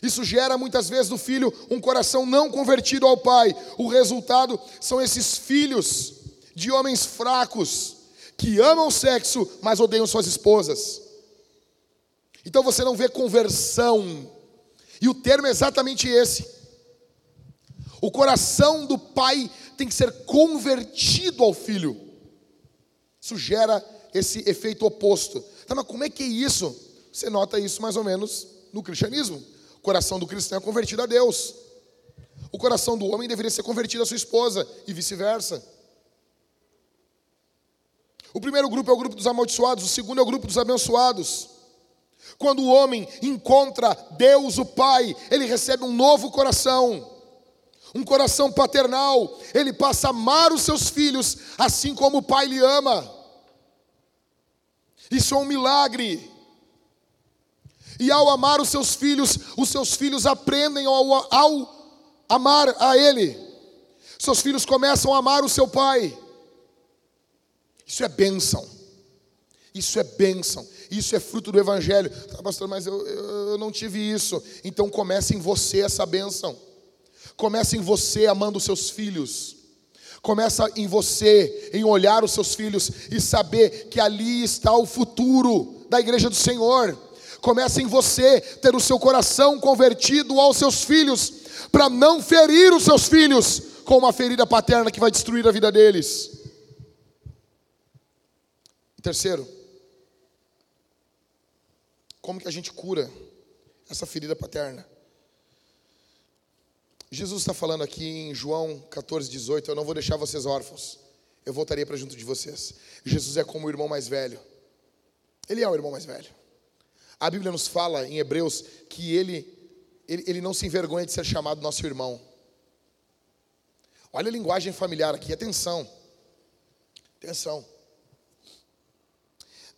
isso gera muitas vezes no filho um coração não convertido ao pai. O resultado são esses filhos de homens fracos, que amam o sexo, mas odeiam suas esposas. Então você não vê conversão. E o termo é exatamente esse. O coração do pai tem que ser convertido ao filho. Isso gera esse efeito oposto. Tá, mas como é que é isso? Você nota isso mais ou menos no cristianismo. O coração do cristão é convertido a Deus. O coração do homem deveria ser convertido à sua esposa e vice-versa. O primeiro grupo é o grupo dos amaldiçoados, o segundo é o grupo dos abençoados. Quando o homem encontra Deus, o Pai, ele recebe um novo coração. Um coração paternal, ele passa a amar os seus filhos assim como o pai lhe ama. Isso é um milagre. E ao amar os seus filhos, os seus filhos aprendem ao, ao amar a Ele. Seus filhos começam a amar o seu pai. Isso é bênção. Isso é bênção. Isso é fruto do Evangelho. Ah, pastor, mas eu, eu não tive isso. Então comece em você essa bênção. Comece em você amando seus filhos. Começa em você, em olhar os seus filhos e saber que ali está o futuro da igreja do Senhor. Começa em você ter o seu coração convertido aos seus filhos, para não ferir os seus filhos com uma ferida paterna que vai destruir a vida deles. Terceiro, como que a gente cura essa ferida paterna? Jesus está falando aqui em João 14, 18: Eu não vou deixar vocês órfãos, eu voltarei para junto de vocês. Jesus é como o irmão mais velho, ele é o irmão mais velho. A Bíblia nos fala em Hebreus que ele, ele, ele não se envergonha de ser chamado nosso irmão. Olha a linguagem familiar aqui, atenção. Atenção.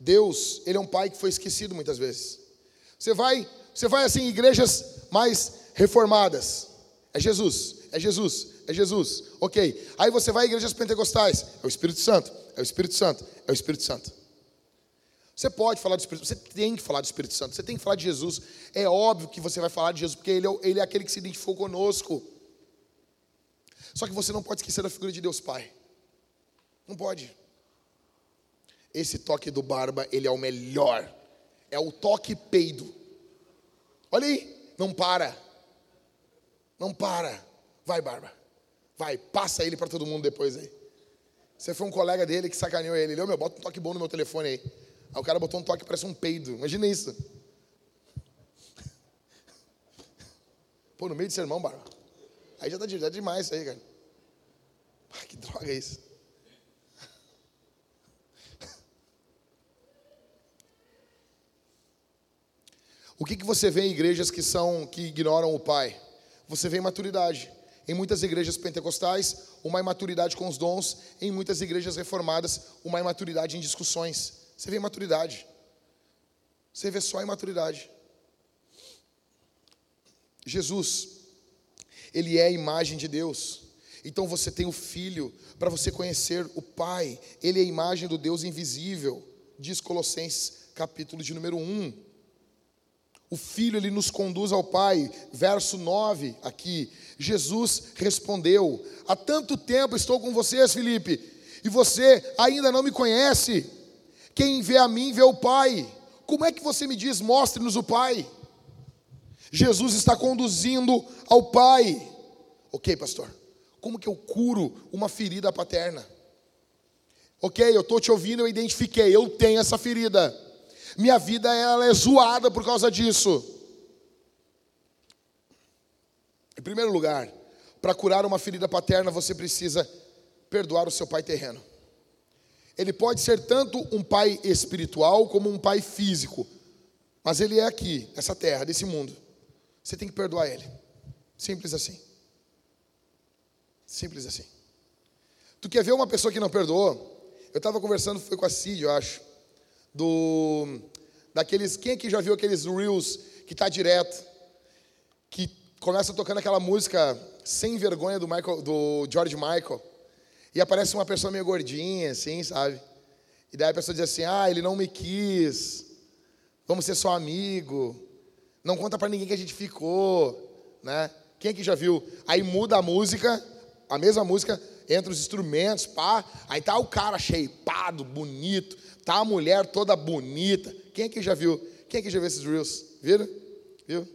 Deus, ele é um pai que foi esquecido muitas vezes. Você vai, você vai assim igrejas mais reformadas. É Jesus, é Jesus, é Jesus. OK. Aí você vai em igrejas pentecostais, é o Espírito Santo, é o Espírito Santo, é o Espírito Santo. Você pode falar do Espírito Santo, você tem que falar do Espírito Santo, você tem que falar de Jesus. É óbvio que você vai falar de Jesus, porque ele é, ele é aquele que se identificou conosco. Só que você não pode esquecer da figura de Deus Pai. Não pode. Esse toque do barba, ele é o melhor. É o toque peido. Olha aí, não para. Não para. Vai, barba. Vai, passa ele para todo mundo depois aí. Você foi um colega dele que sacaneou ele. Ele, ô meu, bota um toque bom no meu telefone aí. Aí o cara botou um toque que parece um peido. Imagina isso. Pô, no meio de sermão, barba. Aí já tá, já tá demais isso aí, cara. Ai, que droga é isso? O que, que você vê em igrejas que são que ignoram o pai? Você vê imaturidade. Em muitas igrejas pentecostais, uma imaturidade com os dons. Em muitas igrejas reformadas, uma imaturidade em discussões. Você vê imaturidade. Você vê só imaturidade. Jesus, ele é a imagem de Deus. Então você tem o Filho para você conhecer o Pai. Ele é a imagem do Deus invisível, diz Colossenses, capítulo de número 1. O Filho, ele nos conduz ao Pai. Verso 9 aqui. Jesus respondeu: Há tanto tempo estou com vocês, Felipe, e você ainda não me conhece. Quem vê a mim vê o Pai. Como é que você me diz, mostre-nos o Pai? Jesus está conduzindo ao Pai. Ok, pastor, como que eu curo uma ferida paterna? Ok, eu estou te ouvindo, eu identifiquei, eu tenho essa ferida. Minha vida ela é zoada por causa disso. Em primeiro lugar, para curar uma ferida paterna, você precisa perdoar o seu pai terreno. Ele pode ser tanto um pai espiritual como um pai físico. Mas ele é aqui, nessa terra, desse mundo. Você tem que perdoar ele. Simples assim. Simples assim. Tu quer ver uma pessoa que não perdoou? Eu estava conversando, foi com a Cid, eu acho. Do. Daqueles. Quem aqui já viu aqueles Reels que tá direto? Que começa tocando aquela música sem vergonha do, Michael, do George Michael. E aparece uma pessoa meio gordinha, assim, sabe? E daí a pessoa diz assim: ah, ele não me quis, vamos ser só amigo, não conta para ninguém que a gente ficou, né? Quem aqui já viu? Aí muda a música, a mesma música, entra os instrumentos, pá, aí tá o cara shapeado, bonito, tá a mulher toda bonita. Quem aqui já viu? Quem aqui já viu esses reels? Viram? Viu?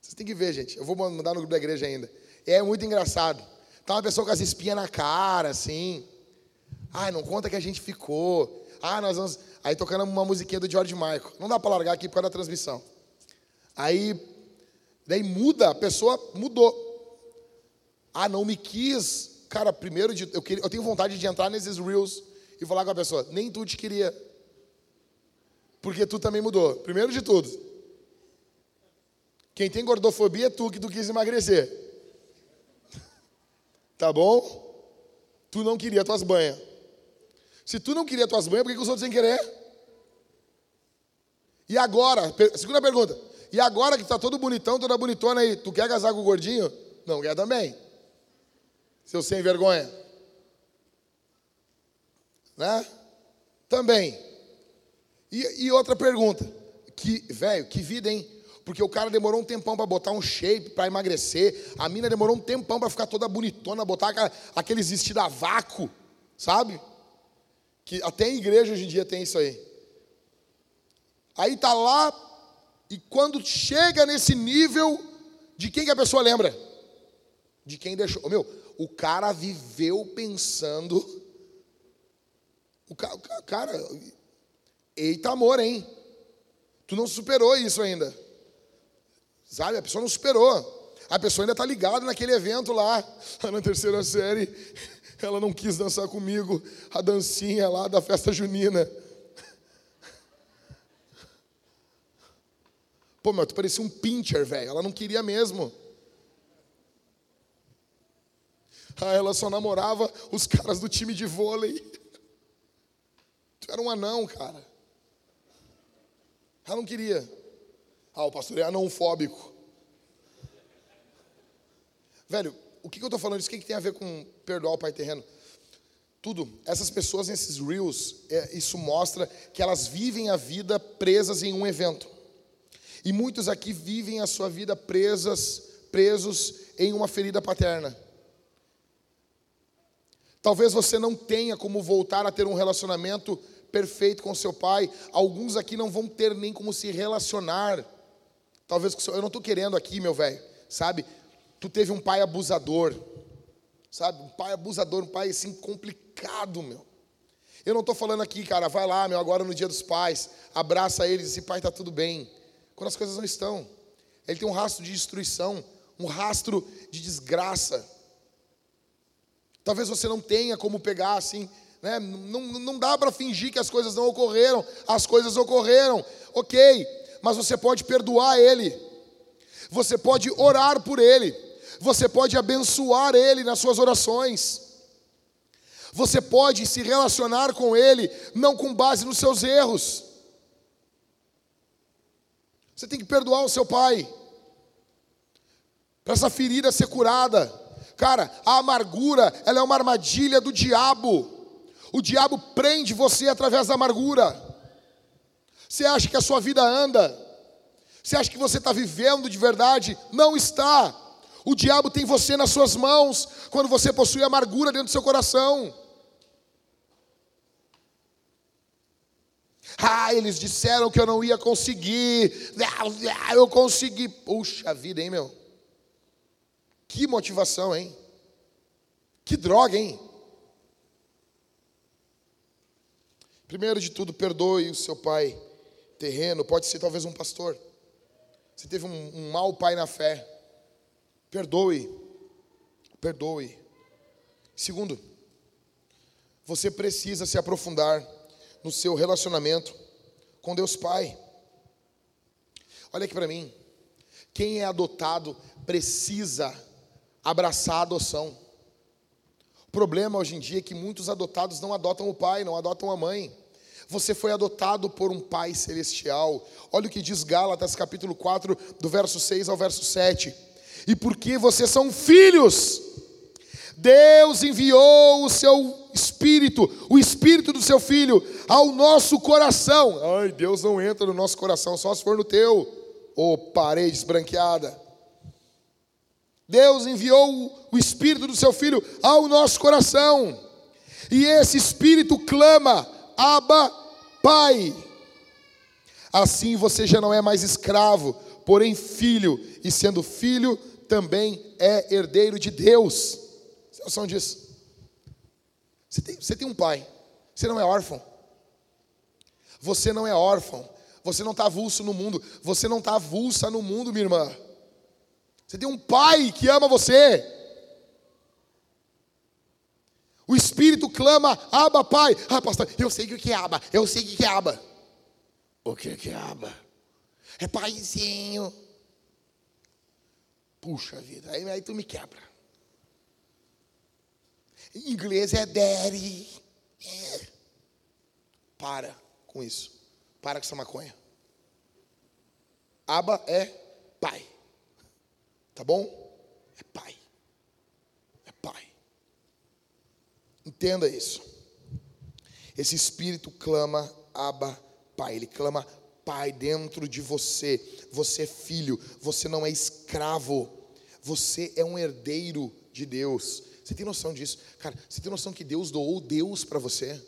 Vocês têm que ver, gente. Eu vou mandar no grupo da igreja ainda. É muito engraçado. Tá uma pessoa com as espinhas na cara, assim. Ai, não conta que a gente ficou. Ah, nós vamos. Aí tocando uma musiquinha do George Michael. Não dá para largar aqui por causa da transmissão. Aí, daí muda, a pessoa mudou. Ah, não me quis. Cara, primeiro de, eu, queria, eu tenho vontade de entrar nesses reels e falar com a pessoa, nem tu te queria. Porque tu também mudou. Primeiro de tudo. Quem tem gordofobia é tu que tu quis emagrecer. Tá bom? Tu não queria tuas banhas. Se tu não queria tuas banhas, por que, que os outros que querer? E agora, segunda pergunta. E agora que tá todo bonitão, toda bonitona aí, tu quer casar com o gordinho? Não quer também. Seu sem vergonha. Né? Também. E, e outra pergunta. Que, velho, que vida, hein? Porque o cara demorou um tempão para botar um shape, para emagrecer. A mina demorou um tempão para ficar toda bonitona, botar aqueles vestidos a vácuo, sabe? Que até em igreja hoje em dia tem isso aí. Aí tá lá, e quando chega nesse nível, de quem que a pessoa lembra? De quem deixou. Meu, o cara viveu pensando. O cara, cara, eita amor, hein? Tu não superou isso ainda. Sabe? A pessoa não superou. A pessoa ainda está ligada naquele evento lá, na terceira série. Ela não quis dançar comigo a dancinha lá da festa junina. Pô, meu, tu parecia um pincher, velho. Ela não queria mesmo. Ah, ela só namorava os caras do time de vôlei. Tu era um anão, cara. Ela não queria. Ah, o pastor é anãofóbico. Velho, o que, eu estou falando isso? O que, que tem a ver com perdoar o pai terreno? Tudo. Essas pessoas nesses reels, é, isso mostra que elas vivem a vida presas em um evento. E muitos aqui vivem a sua vida presas, presos em uma ferida paterna. Talvez você não tenha como voltar a ter um relacionamento perfeito com seu pai. Alguns aqui não vão ter nem como se relacionar Talvez eu não estou querendo aqui, meu velho, sabe? Tu teve um pai abusador, sabe? Um pai abusador, um pai assim complicado, meu. Eu não estou falando aqui, cara, vai lá, meu, agora no dia dos pais, abraça eles e diz, pai, está tudo bem. Quando as coisas não estão. Ele tem um rastro de destruição, um rastro de desgraça. Talvez você não tenha como pegar assim, né? Não, não dá para fingir que as coisas não ocorreram, as coisas ocorreram, ok, mas você pode perdoar ele, você pode orar por ele, você pode abençoar ele nas suas orações, você pode se relacionar com ele, não com base nos seus erros. Você tem que perdoar o seu pai, para essa ferida ser curada. Cara, a amargura, ela é uma armadilha do diabo. O diabo prende você através da amargura. Você acha que a sua vida anda? Você acha que você está vivendo de verdade? Não está. O diabo tem você nas suas mãos quando você possui amargura dentro do seu coração. Ah, eles disseram que eu não ia conseguir. Ah, eu consegui. Puxa vida, hein, meu? Que motivação, hein? Que droga, hein? Primeiro de tudo, perdoe o seu pai terreno, pode ser talvez um pastor. Você teve um, um mau pai na fé. Perdoe. Perdoe. Segundo, você precisa se aprofundar no seu relacionamento com Deus Pai. Olha aqui para mim. Quem é adotado precisa abraçar a adoção. O problema hoje em dia é que muitos adotados não adotam o pai, não adotam a mãe. Você foi adotado por um Pai celestial. Olha o que diz Gálatas, capítulo 4, do verso 6 ao verso 7. E porque vocês são filhos, Deus enviou o seu Espírito, o Espírito do seu Filho, ao nosso coração. Ai, Deus não entra no nosso coração, só se for no teu, ô oh, parede esbranqueada. Deus enviou o Espírito do seu Filho ao nosso coração, e esse Espírito clama: Abba, Pai. Assim você já não é mais escravo, porém filho, e sendo filho, também é herdeiro de Deus. Você tem noção disso? Você tem, você tem um pai, você não é órfão. Você não é órfão. Você não está avulso no mundo. Você não está avulsa no mundo, minha irmã. Você tem um pai que ama você. O Espírito clama, Aba, Pai. Ah, pastor, eu sei o que é Aba, eu sei o que é Aba. O que é Aba? É paizinho. Puxa vida, aí, aí tu me quebra. Em inglês é daddy. É. Para com isso. Para com essa maconha. Aba é pai. Tá bom? É pai. É pai. Entenda isso. Esse espírito clama Aba Pai. Ele clama Pai dentro de você. Você é filho, você não é escravo. Você é um herdeiro de Deus. Você tem noção disso? Cara, você tem noção que Deus doou Deus para você?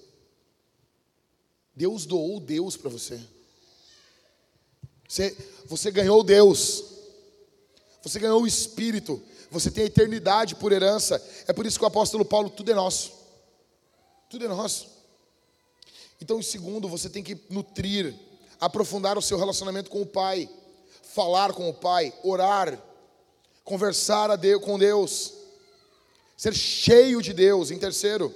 Deus doou Deus para você. Você, você ganhou Deus. Você ganhou o Espírito. Você tem a eternidade por herança. É por isso que o apóstolo Paulo, tudo é nosso. Tudo é nosso. Então, em segundo, você tem que nutrir, aprofundar o seu relacionamento com o Pai, falar com o Pai, orar, conversar a Deus, com Deus, ser cheio de Deus. Em terceiro,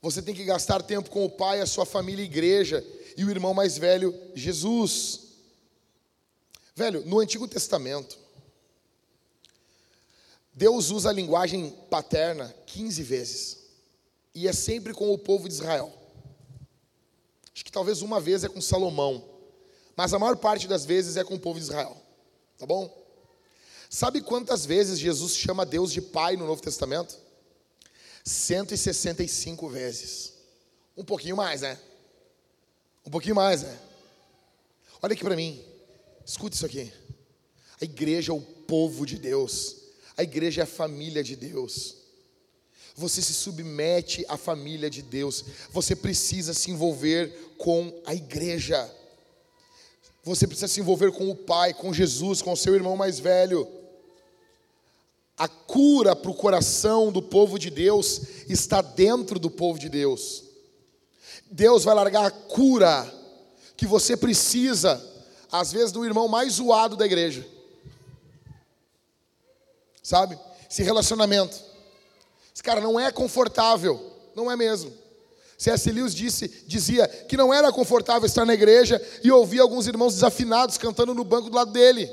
você tem que gastar tempo com o Pai, a sua família, a igreja e o irmão mais velho, Jesus. Velho, no Antigo Testamento, Deus usa a linguagem paterna 15 vezes. E é sempre com o povo de Israel. Acho que talvez uma vez é com Salomão. Mas a maior parte das vezes é com o povo de Israel. Tá bom? Sabe quantas vezes Jesus chama Deus de Pai no Novo Testamento? 165 vezes. Um pouquinho mais, né? Um pouquinho mais, né? Olha aqui para mim. Escuta isso aqui. A igreja é o povo de Deus. A igreja é a família de Deus. Você se submete à família de Deus. Você precisa se envolver com a igreja. Você precisa se envolver com o Pai, com Jesus, com o seu irmão mais velho. A cura para o coração do povo de Deus está dentro do povo de Deus. Deus vai largar a cura que você precisa, às vezes, do irmão mais zoado da igreja. Sabe? Esse relacionamento. Esse cara não é confortável, não é mesmo. C.S. Lewis disse, dizia que não era confortável estar na igreja e ouvir alguns irmãos desafinados cantando no banco do lado dele.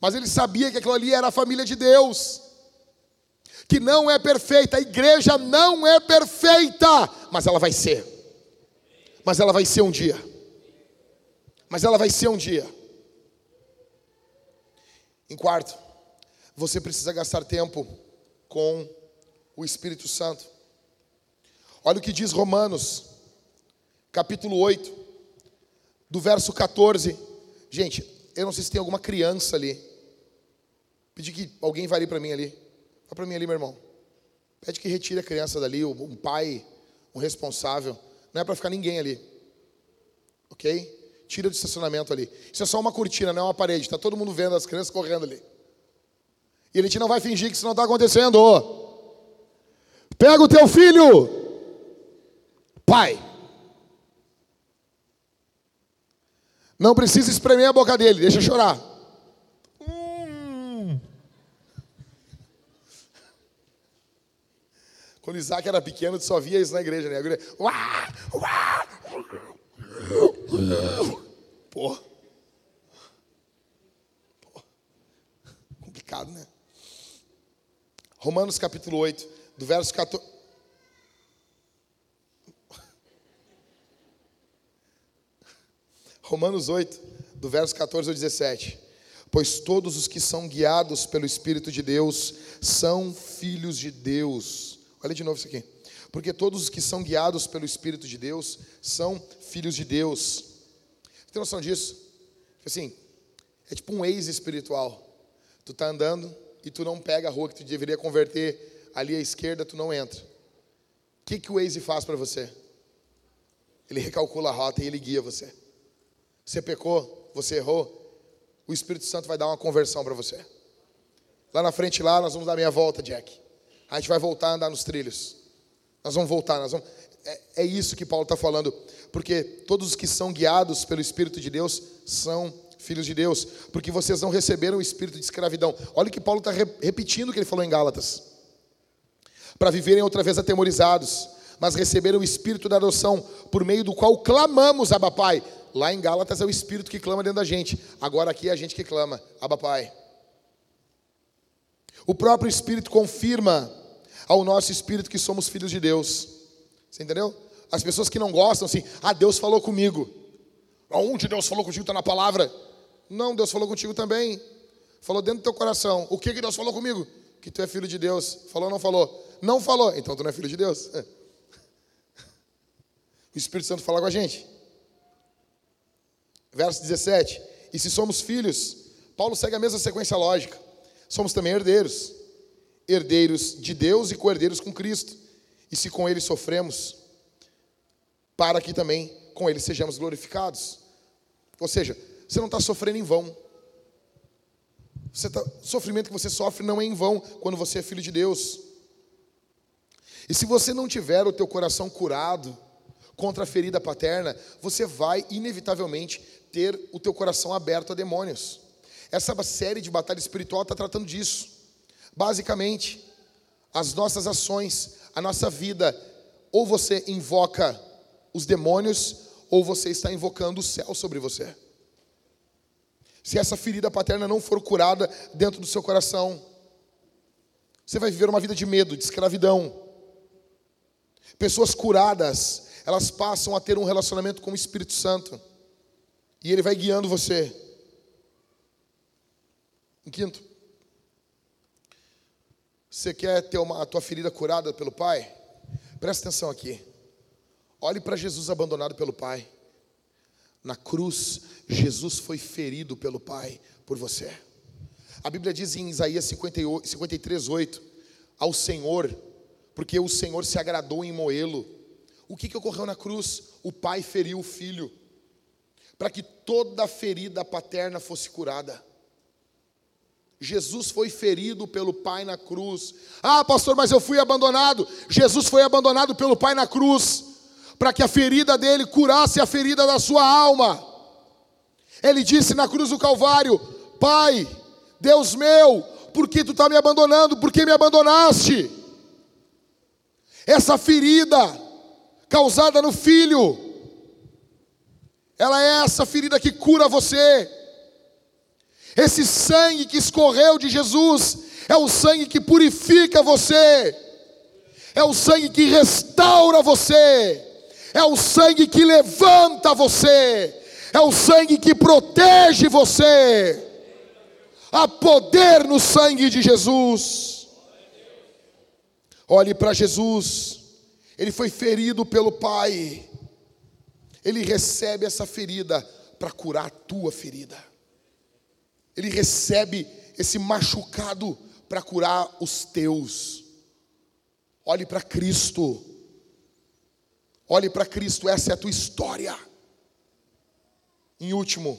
Mas ele sabia que aquilo ali era a família de Deus, que não é perfeita, a igreja não é perfeita, mas ela vai ser. Mas ela vai ser um dia. Mas ela vai ser um dia. Em quarto, você precisa gastar tempo com o Espírito Santo. Olha o que diz Romanos, capítulo 8, do verso 14. Gente, eu não sei se tem alguma criança ali. Pedi que alguém vá ali para mim ali. Vá para mim ali, meu irmão. Pede que retire a criança dali, um pai, um responsável. Não é para ficar ninguém ali. Ok? Tira do estacionamento ali. Isso é só uma cortina, não é uma parede. Está todo mundo vendo as crianças correndo ali. E a gente não vai fingir que isso não está acontecendo. Pega o teu filho. Pai. Não precisa espremer a boca dele, deixa chorar. Hum. Quando Isaac era pequeno, tu só via isso na igreja, né? Igreja, uá, uá. Pô. Pô. Complicado, né? Romanos capítulo 8, do verso 14. Romanos 8, do verso 14 ao 17. Pois todos os que são guiados pelo Espírito de Deus são filhos de Deus. Olha de novo isso aqui. Porque todos os que são guiados pelo Espírito de Deus são filhos de Deus. Você tem noção disso? Assim, é tipo um ex espiritual. Tu tá andando e tu não pega a rua que tu deveria converter ali à esquerda, tu não entra. O que, que o Waze faz para você? Ele recalcula a rota e ele guia você. Você pecou, você errou, o Espírito Santo vai dar uma conversão para você. Lá na frente, lá, nós vamos dar meia volta, Jack. A gente vai voltar a andar nos trilhos. Nós vamos voltar, nós vamos. É, é isso que Paulo está falando, porque todos os que são guiados pelo Espírito de Deus são filhos de Deus, porque vocês não receberam o espírito de escravidão. Olha o que Paulo está repetindo o que ele falou em Gálatas. Para viverem outra vez atemorizados, mas receberam o espírito da adoção, por meio do qual clamamos, Abba Pai. Lá em Gálatas é o Espírito que clama dentro da gente. Agora aqui é a gente que clama, Abba Pai. O próprio Espírito confirma ao nosso espírito que somos filhos de Deus. Você entendeu? As pessoas que não gostam assim, ah, Deus falou comigo. Aonde Deus falou contigo está na palavra. Não, Deus falou contigo também. Falou dentro do teu coração. O que, que Deus falou comigo? Que tu é filho de Deus. Falou ou não falou? Não falou. Então tu não é filho de Deus. O Espírito Santo fala com a gente. Verso 17. E se somos filhos, Paulo segue a mesma sequência lógica. Somos também herdeiros. Herdeiros de Deus e co-herdeiros com Cristo. E se com ele sofremos, para que também com ele sejamos glorificados. Ou seja, você não está sofrendo em vão. Você tá, o sofrimento que você sofre não é em vão quando você é filho de Deus. E se você não tiver o teu coração curado contra a ferida paterna, você vai inevitavelmente ter o teu coração aberto a demônios. Essa série de batalha espiritual está tratando disso. Basicamente, as nossas ações, a nossa vida, ou você invoca os demônios, ou você está invocando o céu sobre você. Se essa ferida paterna não for curada dentro do seu coração, você vai viver uma vida de medo, de escravidão. Pessoas curadas, elas passam a ter um relacionamento com o Espírito Santo. E ele vai guiando você. Em quinto, você quer ter uma, a tua ferida curada pelo Pai? Presta atenção aqui. Olhe para Jesus abandonado pelo Pai. Na cruz, Jesus foi ferido pelo Pai por você. A Bíblia diz em Isaías 58, 53, 8: Ao Senhor, porque o Senhor se agradou em moê-lo. O que, que ocorreu na cruz? O Pai feriu o filho, para que toda ferida paterna fosse curada. Jesus foi ferido pelo Pai na cruz. Ah, pastor, mas eu fui abandonado. Jesus foi abandonado pelo Pai na cruz para que a ferida dele curasse a ferida da sua alma. Ele disse na cruz do Calvário: Pai, Deus meu, por que tu está me abandonando? Por que me abandonaste? Essa ferida causada no filho, ela é essa ferida que cura você. Esse sangue que escorreu de Jesus é o sangue que purifica você, é o sangue que restaura você. É o sangue que levanta você, é o sangue que protege você. Há poder no sangue de Jesus. Olhe para Jesus, ele foi ferido pelo Pai, ele recebe essa ferida para curar a tua ferida, ele recebe esse machucado para curar os teus. Olhe para Cristo. Olhe para Cristo, essa é a tua história. Em último,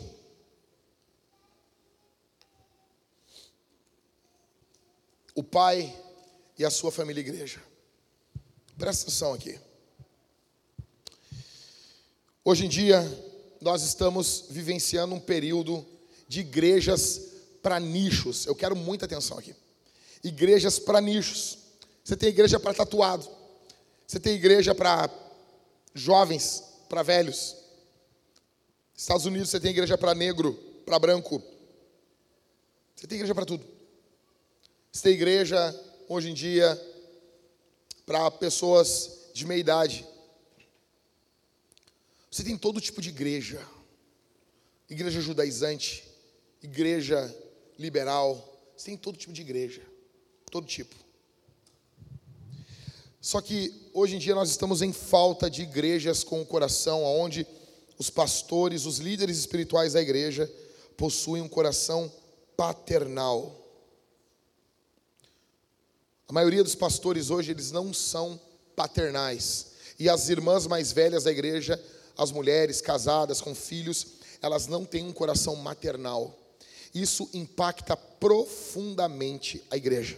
o pai e a sua família igreja. Presta atenção aqui. Hoje em dia, nós estamos vivenciando um período de igrejas para nichos. Eu quero muita atenção aqui. Igrejas para nichos. Você tem igreja para tatuado. Você tem igreja para jovens para velhos. Estados Unidos você tem igreja para negro, para branco. Você tem igreja para tudo. Você tem igreja hoje em dia para pessoas de meia idade. Você tem todo tipo de igreja. Igreja judaizante, igreja liberal. Você tem todo tipo de igreja. Todo tipo. Só que hoje em dia nós estamos em falta de igrejas com o coração onde os pastores, os líderes espirituais da igreja possuem um coração paternal. A maioria dos pastores hoje eles não são paternais. E as irmãs mais velhas da igreja, as mulheres casadas com filhos, elas não têm um coração maternal. Isso impacta profundamente a igreja.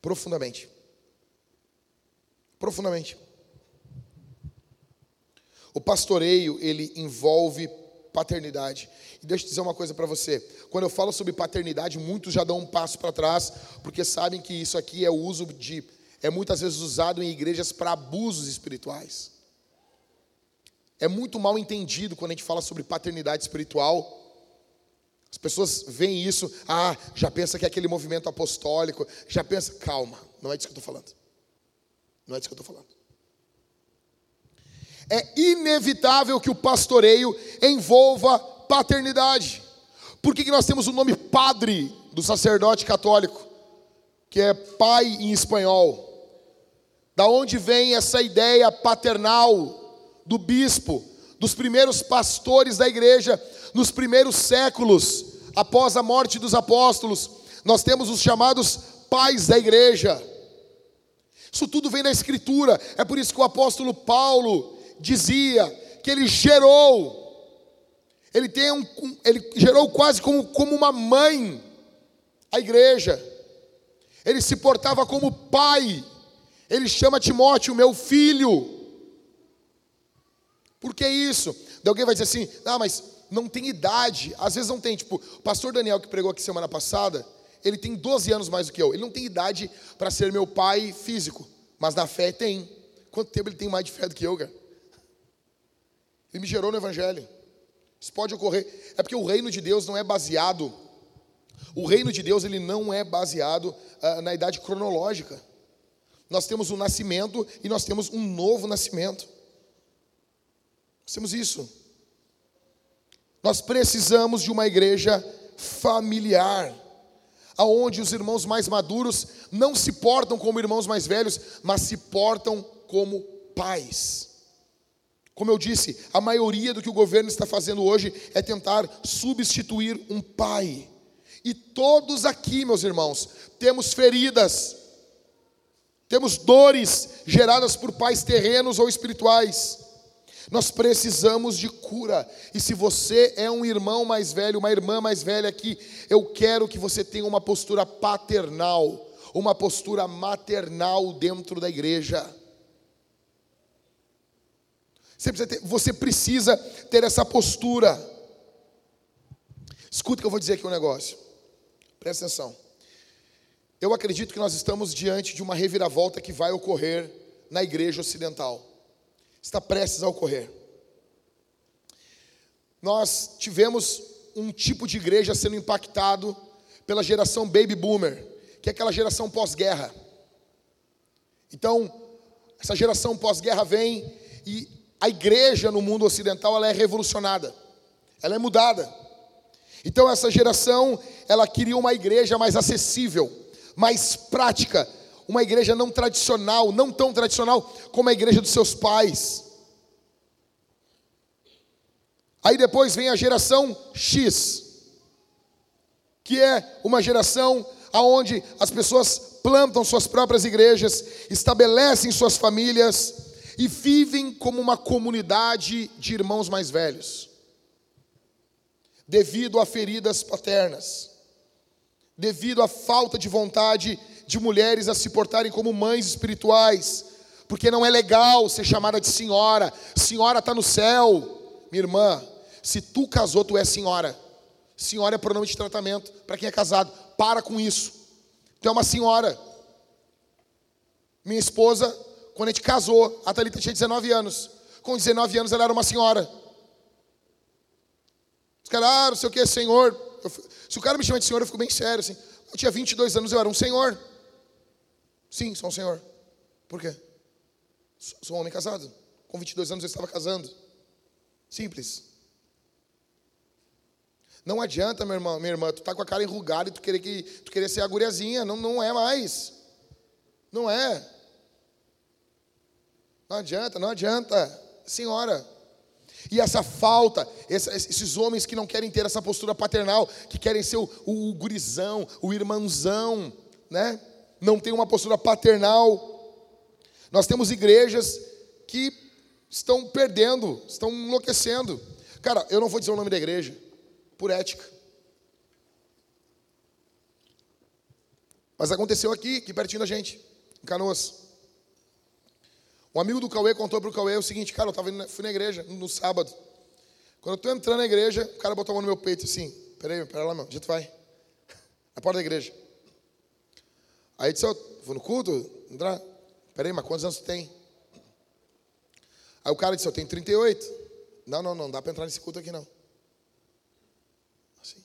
Profundamente profundamente. O pastoreio, ele envolve paternidade. E deixa eu dizer uma coisa para você. Quando eu falo sobre paternidade, muitos já dão um passo para trás, porque sabem que isso aqui é o uso de é muitas vezes usado em igrejas para abusos espirituais. É muito mal entendido quando a gente fala sobre paternidade espiritual. As pessoas veem isso, ah, já pensa que é aquele movimento apostólico, já pensa, calma, não é disso que eu estou falando. Não é disso que eu estou falando. É inevitável que o pastoreio envolva paternidade. Por que, que nós temos o nome padre do sacerdote católico, que é pai em espanhol? Da onde vem essa ideia paternal do bispo, dos primeiros pastores da igreja nos primeiros séculos, após a morte dos apóstolos? Nós temos os chamados pais da igreja. Isso tudo vem da Escritura. É por isso que o apóstolo Paulo dizia que ele gerou ele, tem um, ele gerou quase como, como uma mãe a igreja. Ele se portava como pai. Ele chama Timóteo, meu filho. Por que isso? De alguém vai dizer assim: ah, mas não tem idade. Às vezes não tem. Tipo, o pastor Daniel que pregou aqui semana passada, ele tem 12 anos mais do que eu. Ele não tem idade para ser meu pai físico, mas na fé tem. Quanto tempo ele tem mais de fé do que eu, cara? Ele me gerou no Evangelho. Isso pode ocorrer. É porque o reino de Deus não é baseado. O reino de Deus ele não é baseado ah, na idade cronológica. Nós temos um nascimento e nós temos um novo nascimento. Nós temos isso. Nós precisamos de uma igreja familiar, aonde os irmãos mais maduros não se portam como irmãos mais velhos, mas se portam como pais. Como eu disse, a maioria do que o governo está fazendo hoje é tentar substituir um pai. E todos aqui, meus irmãos, temos feridas, temos dores geradas por pais terrenos ou espirituais. Nós precisamos de cura. E se você é um irmão mais velho, uma irmã mais velha aqui, eu quero que você tenha uma postura paternal, uma postura maternal dentro da igreja. Você precisa, ter, você precisa ter essa postura. Escuta que eu vou dizer aqui um negócio. Presta atenção. Eu acredito que nós estamos diante de uma reviravolta que vai ocorrer na igreja ocidental. Está prestes a ocorrer. Nós tivemos um tipo de igreja sendo impactado pela geração baby boomer, que é aquela geração pós-guerra. Então, essa geração pós-guerra vem e a igreja no mundo ocidental ela é revolucionada, ela é mudada. Então essa geração, ela queria uma igreja mais acessível, mais prática, uma igreja não tradicional, não tão tradicional como a igreja dos seus pais. Aí depois vem a geração X, que é uma geração aonde as pessoas plantam suas próprias igrejas, estabelecem suas famílias, e vivem como uma comunidade de irmãos mais velhos, devido a feridas paternas, devido à falta de vontade de mulheres a se portarem como mães espirituais, porque não é legal ser chamada de senhora, senhora está no céu, minha irmã, se tu casou, tu é senhora, senhora é pronome de tratamento para quem é casado, para com isso, tu é uma senhora, minha esposa quando a gente casou, a Thalita tinha 19 anos. Com 19 anos ela era uma senhora. Os caras, ah, não sei o que, senhor. Eu, se o cara me chama de senhor, eu fico bem sério. Assim. Eu tinha 22 anos, eu era um senhor. Sim, sou um senhor. Por quê? Sou um homem casado. Com 22 anos eu estava casando. Simples. Não adianta, meu irmão, minha irmã, tu tá com a cara enrugada e tu querer, que, tu querer ser a guriazinha. Não, não é mais. Não é. Não adianta, não adianta, senhora. E essa falta, esses homens que não querem ter essa postura paternal, que querem ser o, o, o gurizão, o irmãozão, né? Não tem uma postura paternal. Nós temos igrejas que estão perdendo, estão enlouquecendo. Cara, eu não vou dizer o nome da igreja, por ética. Mas aconteceu aqui, aqui pertinho da gente, em Canoas. Um amigo do Cauê contou para o Cauê o seguinte, cara, eu tava fui na igreja no sábado. Quando eu estou entrando na igreja, o cara botou a mão no meu peito assim, peraí, pera lá, meu, onde tu vai? Na porta da igreja. Aí disse, eu vou no culto, entrar. Peraí, mas quantos anos tu tem? Aí o cara disse, eu tenho 38. Não, não, não, dá para entrar nesse culto aqui não. Assim.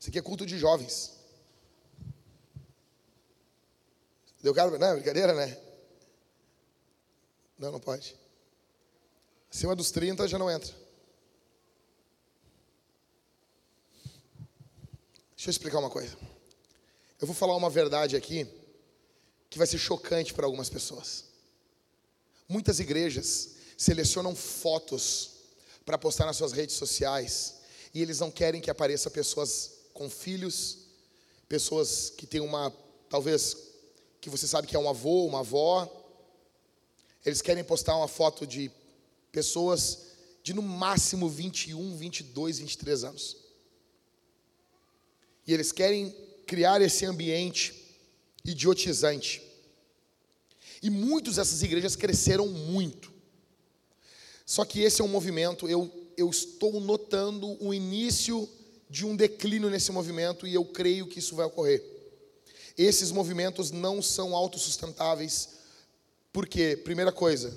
Isso aqui é culto de jovens. Deu cara? Não, é brincadeira, né? Não, não pode. Acima dos 30 já não entra. Deixa eu explicar uma coisa. Eu vou falar uma verdade aqui que vai ser chocante para algumas pessoas. Muitas igrejas selecionam fotos para postar nas suas redes sociais e eles não querem que apareça pessoas com filhos, pessoas que têm uma, talvez, que você sabe que é um avô, uma avó. Eles querem postar uma foto de pessoas de no máximo 21, 22, 23 anos. E eles querem criar esse ambiente idiotizante. E muitas dessas igrejas cresceram muito. Só que esse é um movimento, eu, eu estou notando o início de um declínio nesse movimento e eu creio que isso vai ocorrer. Esses movimentos não são autossustentáveis, porque, primeira coisa,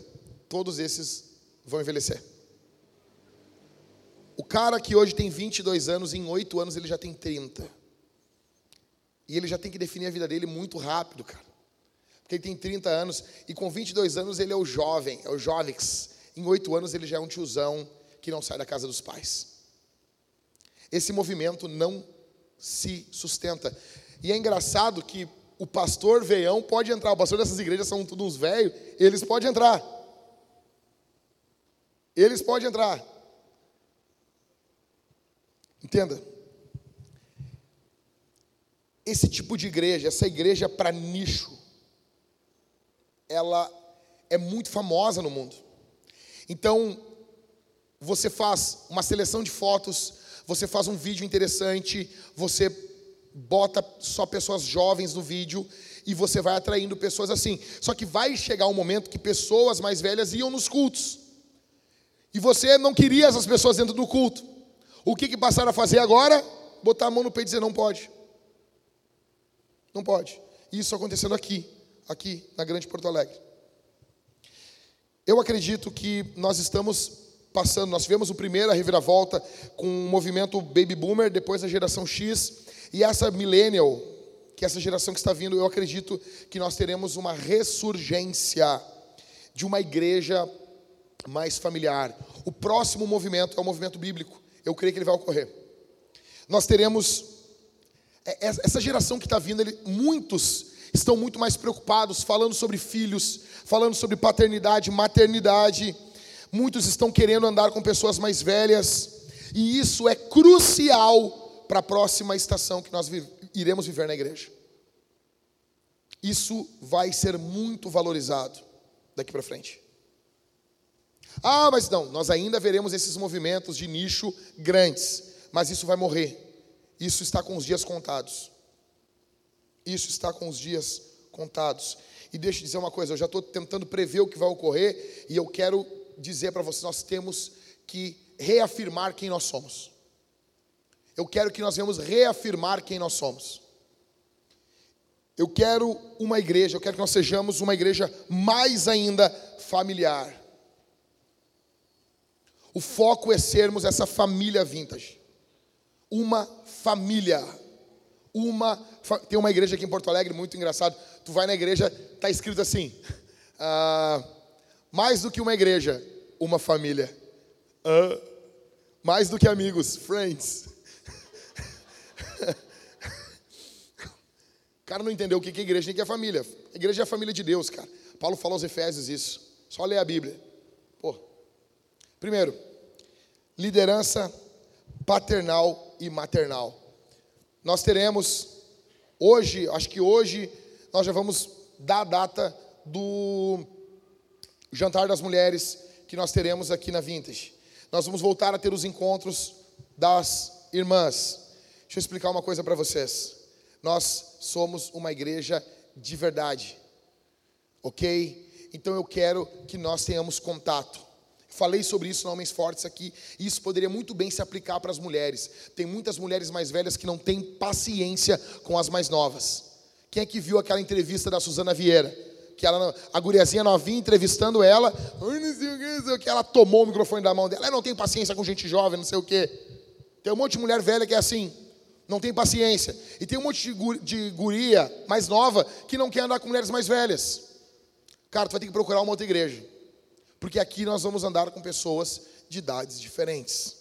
todos esses vão envelhecer. O cara que hoje tem 22 anos, em 8 anos ele já tem 30. E ele já tem que definir a vida dele muito rápido, cara. Porque ele tem 30 anos e com 22 anos ele é o jovem, é o jovens. Em 8 anos ele já é um tiozão que não sai da casa dos pais. Esse movimento não se sustenta. E é engraçado que o pastor veião pode entrar, o pastor dessas igrejas são todos uns velhos, eles podem entrar. Eles podem entrar. Entenda? Esse tipo de igreja, essa igreja para nicho, ela é muito famosa no mundo. Então, você faz uma seleção de fotos, você faz um vídeo interessante, você bota só pessoas jovens no vídeo e você vai atraindo pessoas assim. Só que vai chegar um momento que pessoas mais velhas iam nos cultos. E você não queria essas pessoas dentro do culto. O que, que passaram a fazer agora? Botar a mão no peito e dizer: não pode. Não pode. Isso acontecendo aqui, aqui na Grande Porto Alegre. Eu acredito que nós estamos passando, nós tivemos o primeiro a reviravolta com o movimento Baby Boomer, depois a geração X, e essa millennial, que é essa geração que está vindo, eu acredito que nós teremos uma ressurgência de uma igreja mais familiar. O próximo movimento é o movimento bíblico. Eu creio que ele vai ocorrer. Nós teremos essa geração que está vindo, ele, muitos estão muito mais preocupados, falando sobre filhos, falando sobre paternidade, maternidade. Muitos estão querendo andar com pessoas mais velhas, e isso é crucial para a próxima estação que nós iremos viver na igreja. Isso vai ser muito valorizado daqui para frente. Ah, mas não, nós ainda veremos esses movimentos de nicho grandes, mas isso vai morrer. Isso está com os dias contados. Isso está com os dias contados. E deixa eu dizer uma coisa, eu já estou tentando prever o que vai ocorrer e eu quero dizer para vocês, nós temos que reafirmar quem nós somos. Eu quero que nós venhamos reafirmar quem nós somos. Eu quero uma igreja, eu quero que nós sejamos uma igreja mais ainda familiar. O foco é sermos essa família vintage. Uma família. Uma tem uma igreja aqui em Porto Alegre muito engraçado. Tu vai na igreja, tá escrito assim: ah, mais do que uma igreja, uma família. Ah, mais do que amigos, friends. O cara não entendeu o que é igreja, nem que é família. A igreja é a família de Deus, cara. Paulo falou aos Efésios isso. Só ler a Bíblia. Pô. Primeiro, liderança paternal e maternal. Nós teremos hoje, acho que hoje nós já vamos dar a data do jantar das mulheres que nós teremos aqui na Vintage. Nós vamos voltar a ter os encontros das irmãs. Deixa eu explicar uma coisa para vocês. Nós somos uma igreja de verdade, ok? Então eu quero que nós tenhamos contato. Falei sobre isso no Homens Fortes aqui, e isso poderia muito bem se aplicar para as mulheres. Tem muitas mulheres mais velhas que não têm paciência com as mais novas. Quem é que viu aquela entrevista da Suzana Vieira? Que ela, a guriazinha novinha entrevistando ela, que ela tomou o microfone da mão dela. Ela não tem paciência com gente jovem, não sei o quê. Tem um monte de mulher velha que é assim. não tem paciência. E tem um monte de guria mais nova que não quer andar com mulheres mais velhas. Cara, tu vai ter que procurar uma outra igreja. Porque aqui nós vamos andar com pessoas de idades diferentes.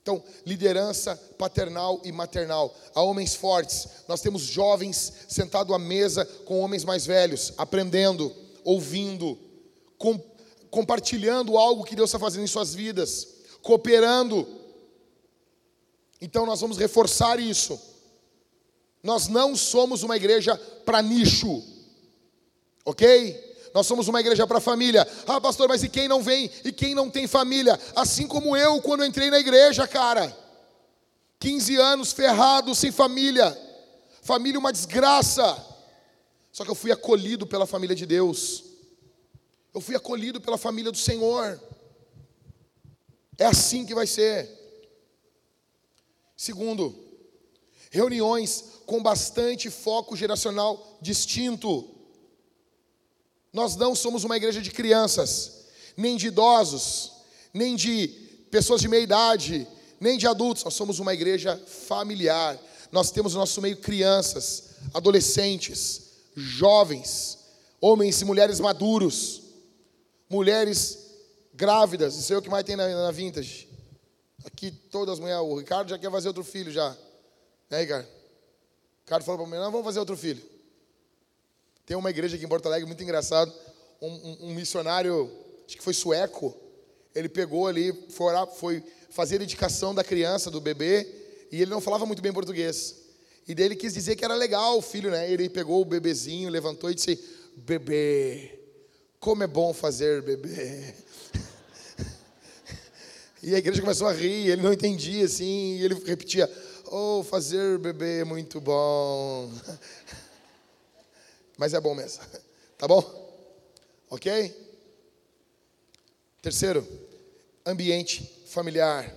Então, liderança paternal e maternal. Há homens fortes. Nós temos jovens sentados à mesa com homens mais velhos, aprendendo, ouvindo, com, compartilhando algo que Deus está fazendo em suas vidas, cooperando. Então, nós vamos reforçar isso. Nós não somos uma igreja para nicho, ok? Nós somos uma igreja para família. Ah, pastor, mas e quem não vem? E quem não tem família? Assim como eu quando entrei na igreja, cara. 15 anos ferrado, sem família. Família uma desgraça. Só que eu fui acolhido pela família de Deus. Eu fui acolhido pela família do Senhor. É assim que vai ser. Segundo, reuniões com bastante foco geracional distinto. Nós não somos uma igreja de crianças, nem de idosos, nem de pessoas de meia idade, nem de adultos. Nós somos uma igreja familiar. Nós temos no nosso meio crianças, adolescentes, jovens, homens e mulheres maduros, mulheres grávidas. Isso é o que mais tem na, na Vintage. Aqui todas as mulheres. O Ricardo já quer fazer outro filho já. Né, Ricardo? O Ricardo falou para mim: não, vamos fazer outro filho. Tem uma igreja aqui em Porto Alegre muito engraçado. Um, um, um missionário, acho que foi sueco, ele pegou ali, foi, orar, foi fazer a dedicação da criança, do bebê, e ele não falava muito bem português. E daí ele quis dizer que era legal o filho, né? Ele pegou o bebezinho, levantou e disse: Bebê, como é bom fazer bebê. E a igreja começou a rir, ele não entendia assim, e ele repetia: Oh, fazer bebê é muito bom. mas é bom mesmo. Tá bom? Ok? Terceiro, ambiente familiar.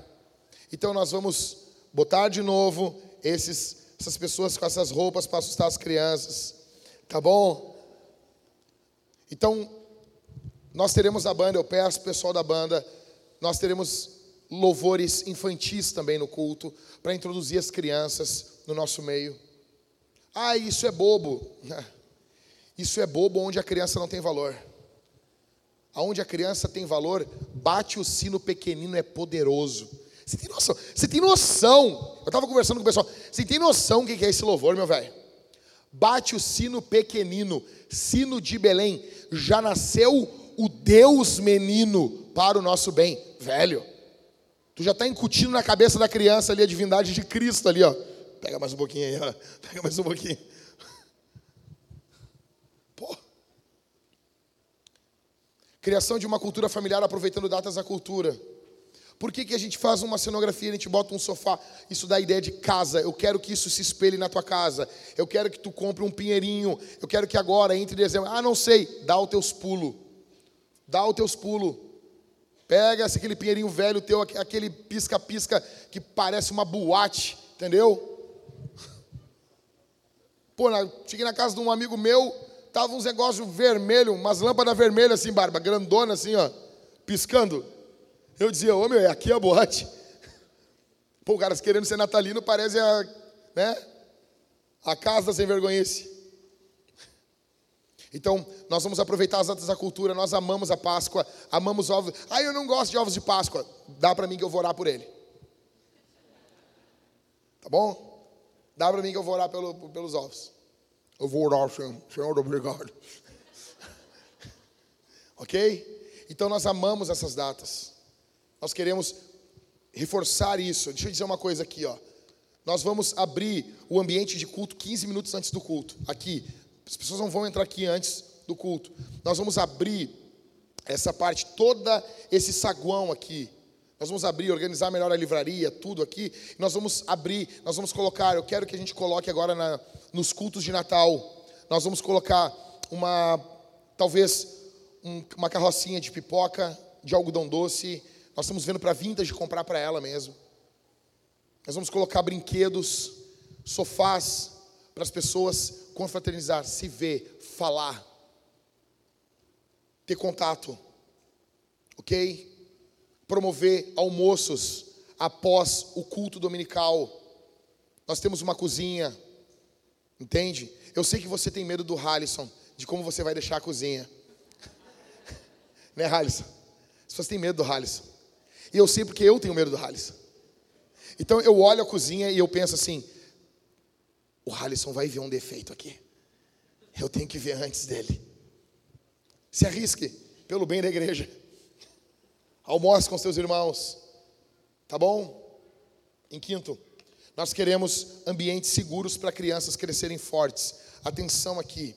Então nós vamos botar de novo esses, essas pessoas com essas roupas para assustar as crianças. Tá bom? Então, nós teremos a banda, eu peço pessoal da banda, nós teremos louvores infantis também no culto, para introduzir as crianças no nosso meio. Ah, isso é bobo. Isso é bobo onde a criança não tem valor. Aonde a criança tem valor, bate o sino pequenino é poderoso. Você tem noção? Você tem noção? Eu estava conversando com o pessoal. Você tem noção o que é esse louvor, meu velho? Bate o sino pequenino, sino de Belém. Já nasceu o Deus menino para o nosso bem, velho. Tu já está incutindo na cabeça da criança ali a divindade de Cristo ali, ó. Pega mais um pouquinho aí, ó. Pega mais um pouquinho. Criação de uma cultura familiar aproveitando datas da cultura. Por que, que a gente faz uma cenografia, a gente bota um sofá? Isso dá a ideia de casa. Eu quero que isso se espelhe na tua casa. Eu quero que tu compre um pinheirinho. Eu quero que agora, entre dezembro. Ah, não sei. Dá os teus pulos. Dá os teus pulos. Pega aquele pinheirinho velho teu, aquele pisca-pisca que parece uma boate. Entendeu? Pô, cheguei na casa de um amigo meu, Tava uns negócios vermelho, umas lâmpadas vermelhas assim, barba, grandona assim, ó, piscando. Eu dizia, ô meu, aqui é a boate. Pô, o cara querendo ser natalino parece a, né? A casa sem vergonhice. Então, nós vamos aproveitar as datas da cultura, nós amamos a Páscoa, amamos ovos. Ah, eu não gosto de ovos de Páscoa. Dá para mim que eu vou orar por ele. Tá bom? Dá para mim que eu vou orar pelo, pelos ovos. Eu vou orar, Senhor. Senhor, obrigado. ok? Então nós amamos essas datas. Nós queremos reforçar isso. Deixa eu dizer uma coisa aqui, ó. Nós vamos abrir o ambiente de culto 15 minutos antes do culto. Aqui. As pessoas não vão entrar aqui antes do culto. Nós vamos abrir essa parte, toda esse saguão aqui. Nós vamos abrir, organizar melhor a livraria, tudo aqui. Nós vamos abrir, nós vamos colocar. Eu quero que a gente coloque agora na, nos cultos de Natal. Nós vamos colocar uma, talvez, um, uma carrocinha de pipoca, de algodão doce. Nós estamos vendo para vintage comprar para ela mesmo. Nós vamos colocar brinquedos, sofás para as pessoas confraternizar, se ver, falar, ter contato, ok? promover almoços após o culto dominical. Nós temos uma cozinha, entende? Eu sei que você tem medo do Halisson, de como você vai deixar a cozinha. né, Halisson? As pessoas têm medo do Halisson. E eu sei porque eu tenho medo do Halisson. Então eu olho a cozinha e eu penso assim: o Halisson vai ver um defeito aqui. Eu tenho que ver antes dele. Se arrisque pelo bem da igreja. Almoce com seus irmãos. Tá bom? Em quinto, nós queremos ambientes seguros para crianças crescerem fortes. Atenção aqui.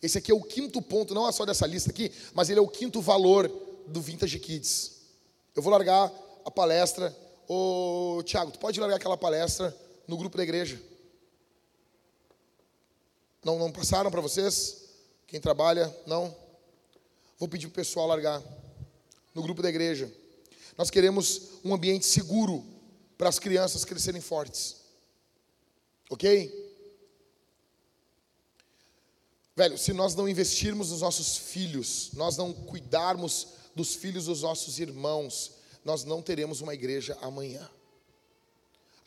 Esse aqui é o quinto ponto, não é só dessa lista aqui, mas ele é o quinto valor do Vintage Kids. Eu vou largar a palestra. Ô, Tiago, tu pode largar aquela palestra no grupo da igreja? Não, não passaram para vocês? Quem trabalha? Não? Vou pedir para o pessoal largar no grupo da igreja. Nós queremos um ambiente seguro para as crianças crescerem fortes. Ok? Velho, se nós não investirmos nos nossos filhos, nós não cuidarmos dos filhos dos nossos irmãos, nós não teremos uma igreja amanhã.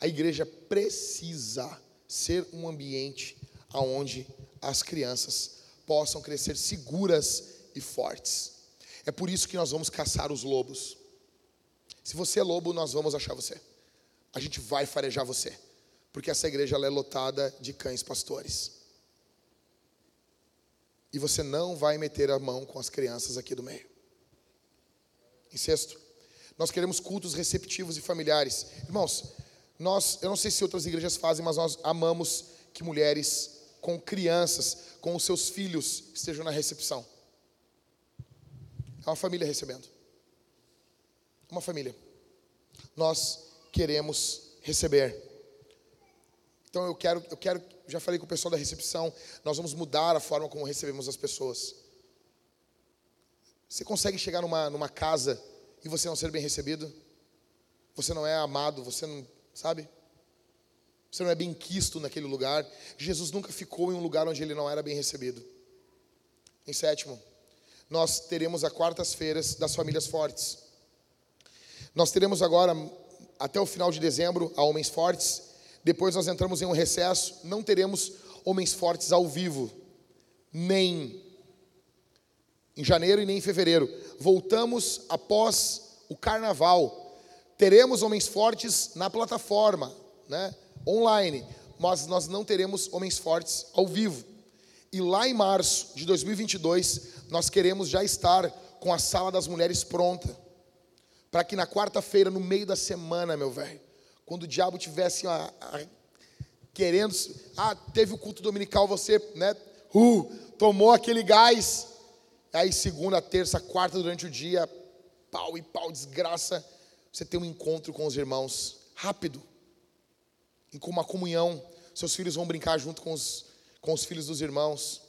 A igreja precisa ser um ambiente onde as crianças possam crescer seguras e fortes. É por isso que nós vamos caçar os lobos. Se você é lobo, nós vamos achar você. A gente vai farejar você. Porque essa igreja é lotada de cães pastores. E você não vai meter a mão com as crianças aqui do meio. Em sexto, nós queremos cultos receptivos e familiares. Irmãos, nós, eu não sei se outras igrejas fazem, mas nós amamos que mulheres com crianças, com os seus filhos, estejam na recepção. É uma família recebendo. Uma família. Nós queremos receber. Então eu quero, eu quero, já falei com o pessoal da recepção, nós vamos mudar a forma como recebemos as pessoas. Você consegue chegar numa, numa casa e você não ser bem recebido? Você não é amado, você não, sabe? Você não é bem quisto naquele lugar. Jesus nunca ficou em um lugar onde ele não era bem recebido. Em sétimo, nós teremos as quartas-feiras das famílias fortes. Nós teremos agora, até o final de dezembro, a Homens Fortes. Depois nós entramos em um recesso. Não teremos Homens Fortes ao vivo, nem em janeiro e nem em fevereiro. Voltamos após o carnaval. Teremos Homens Fortes na plataforma, né? online, mas nós não teremos Homens Fortes ao vivo. E lá em março de 2022, nós queremos já estar com a sala das mulheres pronta. Para que na quarta-feira, no meio da semana, meu velho, quando o diabo tivesse a, querendo, ah, teve o culto dominical, você, né, uh, tomou aquele gás. Aí segunda, terça, quarta durante o dia, pau e pau, desgraça, você tem um encontro com os irmãos rápido, e com uma comunhão. Seus filhos vão brincar junto com os, com os filhos dos irmãos.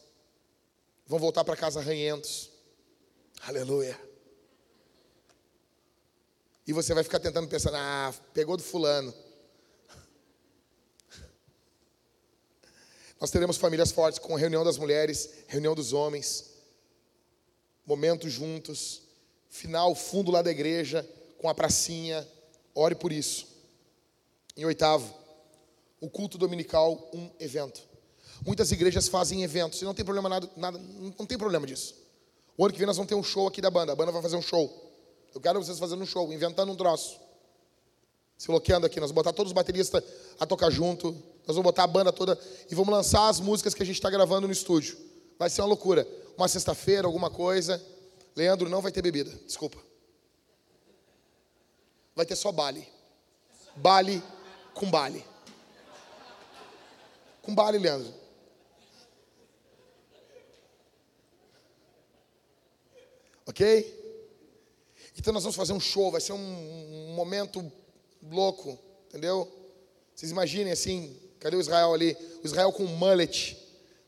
Vão voltar para casa ranhentos. Aleluia. E você vai ficar tentando pensar, ah, pegou do fulano. Nós teremos famílias fortes com reunião das mulheres, reunião dos homens, momentos juntos, final, fundo lá da igreja, com a pracinha. Ore por isso. Em oitavo, o culto dominical um evento. Muitas igrejas fazem eventos e não tem problema nada, nada, não tem problema disso. O ano que vem nós vamos ter um show aqui da banda. A banda vai fazer um show. Eu quero vocês fazendo um show, inventando um troço. Se bloqueando aqui, nós vamos botar todos os bateristas a tocar junto. Nós vamos botar a banda toda e vamos lançar as músicas que a gente está gravando no estúdio. Vai ser uma loucura. Uma sexta-feira, alguma coisa. Leandro, não vai ter bebida. Desculpa. Vai ter só baile. Baile com baile. Com baile, Leandro. Ok? Então nós vamos fazer um show, vai ser um, um momento louco, entendeu? Vocês imaginem assim, cadê o Israel ali? O Israel com um mullet,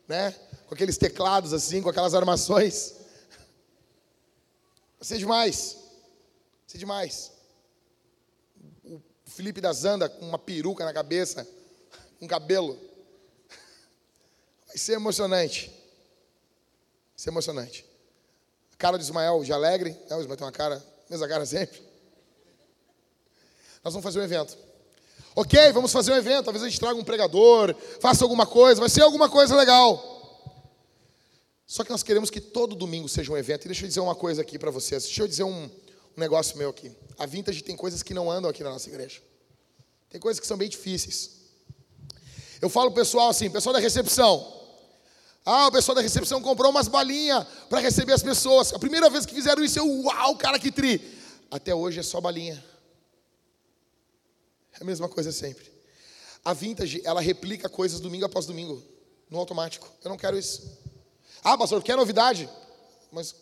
né? Com aqueles teclados assim, com aquelas armações. Vai ser demais. Vai ser demais. O Felipe da Zanda com uma peruca na cabeça, com cabelo. Vai ser emocionante. Vai ser emocionante. A cara de Ismael de alegre. É, o Ismael tem uma cara, mesma cara sempre. Nós vamos fazer um evento. Ok, vamos fazer um evento. Talvez a gente traga um pregador, faça alguma coisa, vai ser alguma coisa legal. Só que nós queremos que todo domingo seja um evento. E deixa eu dizer uma coisa aqui para vocês. Deixa eu dizer um, um negócio meu aqui. A Vintage tem coisas que não andam aqui na nossa igreja. Tem coisas que são bem difíceis. Eu falo pessoal assim, pessoal da recepção. Ah, o pessoal da recepção comprou umas balinhas para receber as pessoas. A primeira vez que fizeram isso, eu, uau, cara, que tri. Até hoje é só balinha. É a mesma coisa sempre. A Vintage, ela replica coisas domingo após domingo, no automático. Eu não quero isso. Ah, pastor, quer novidade? Mas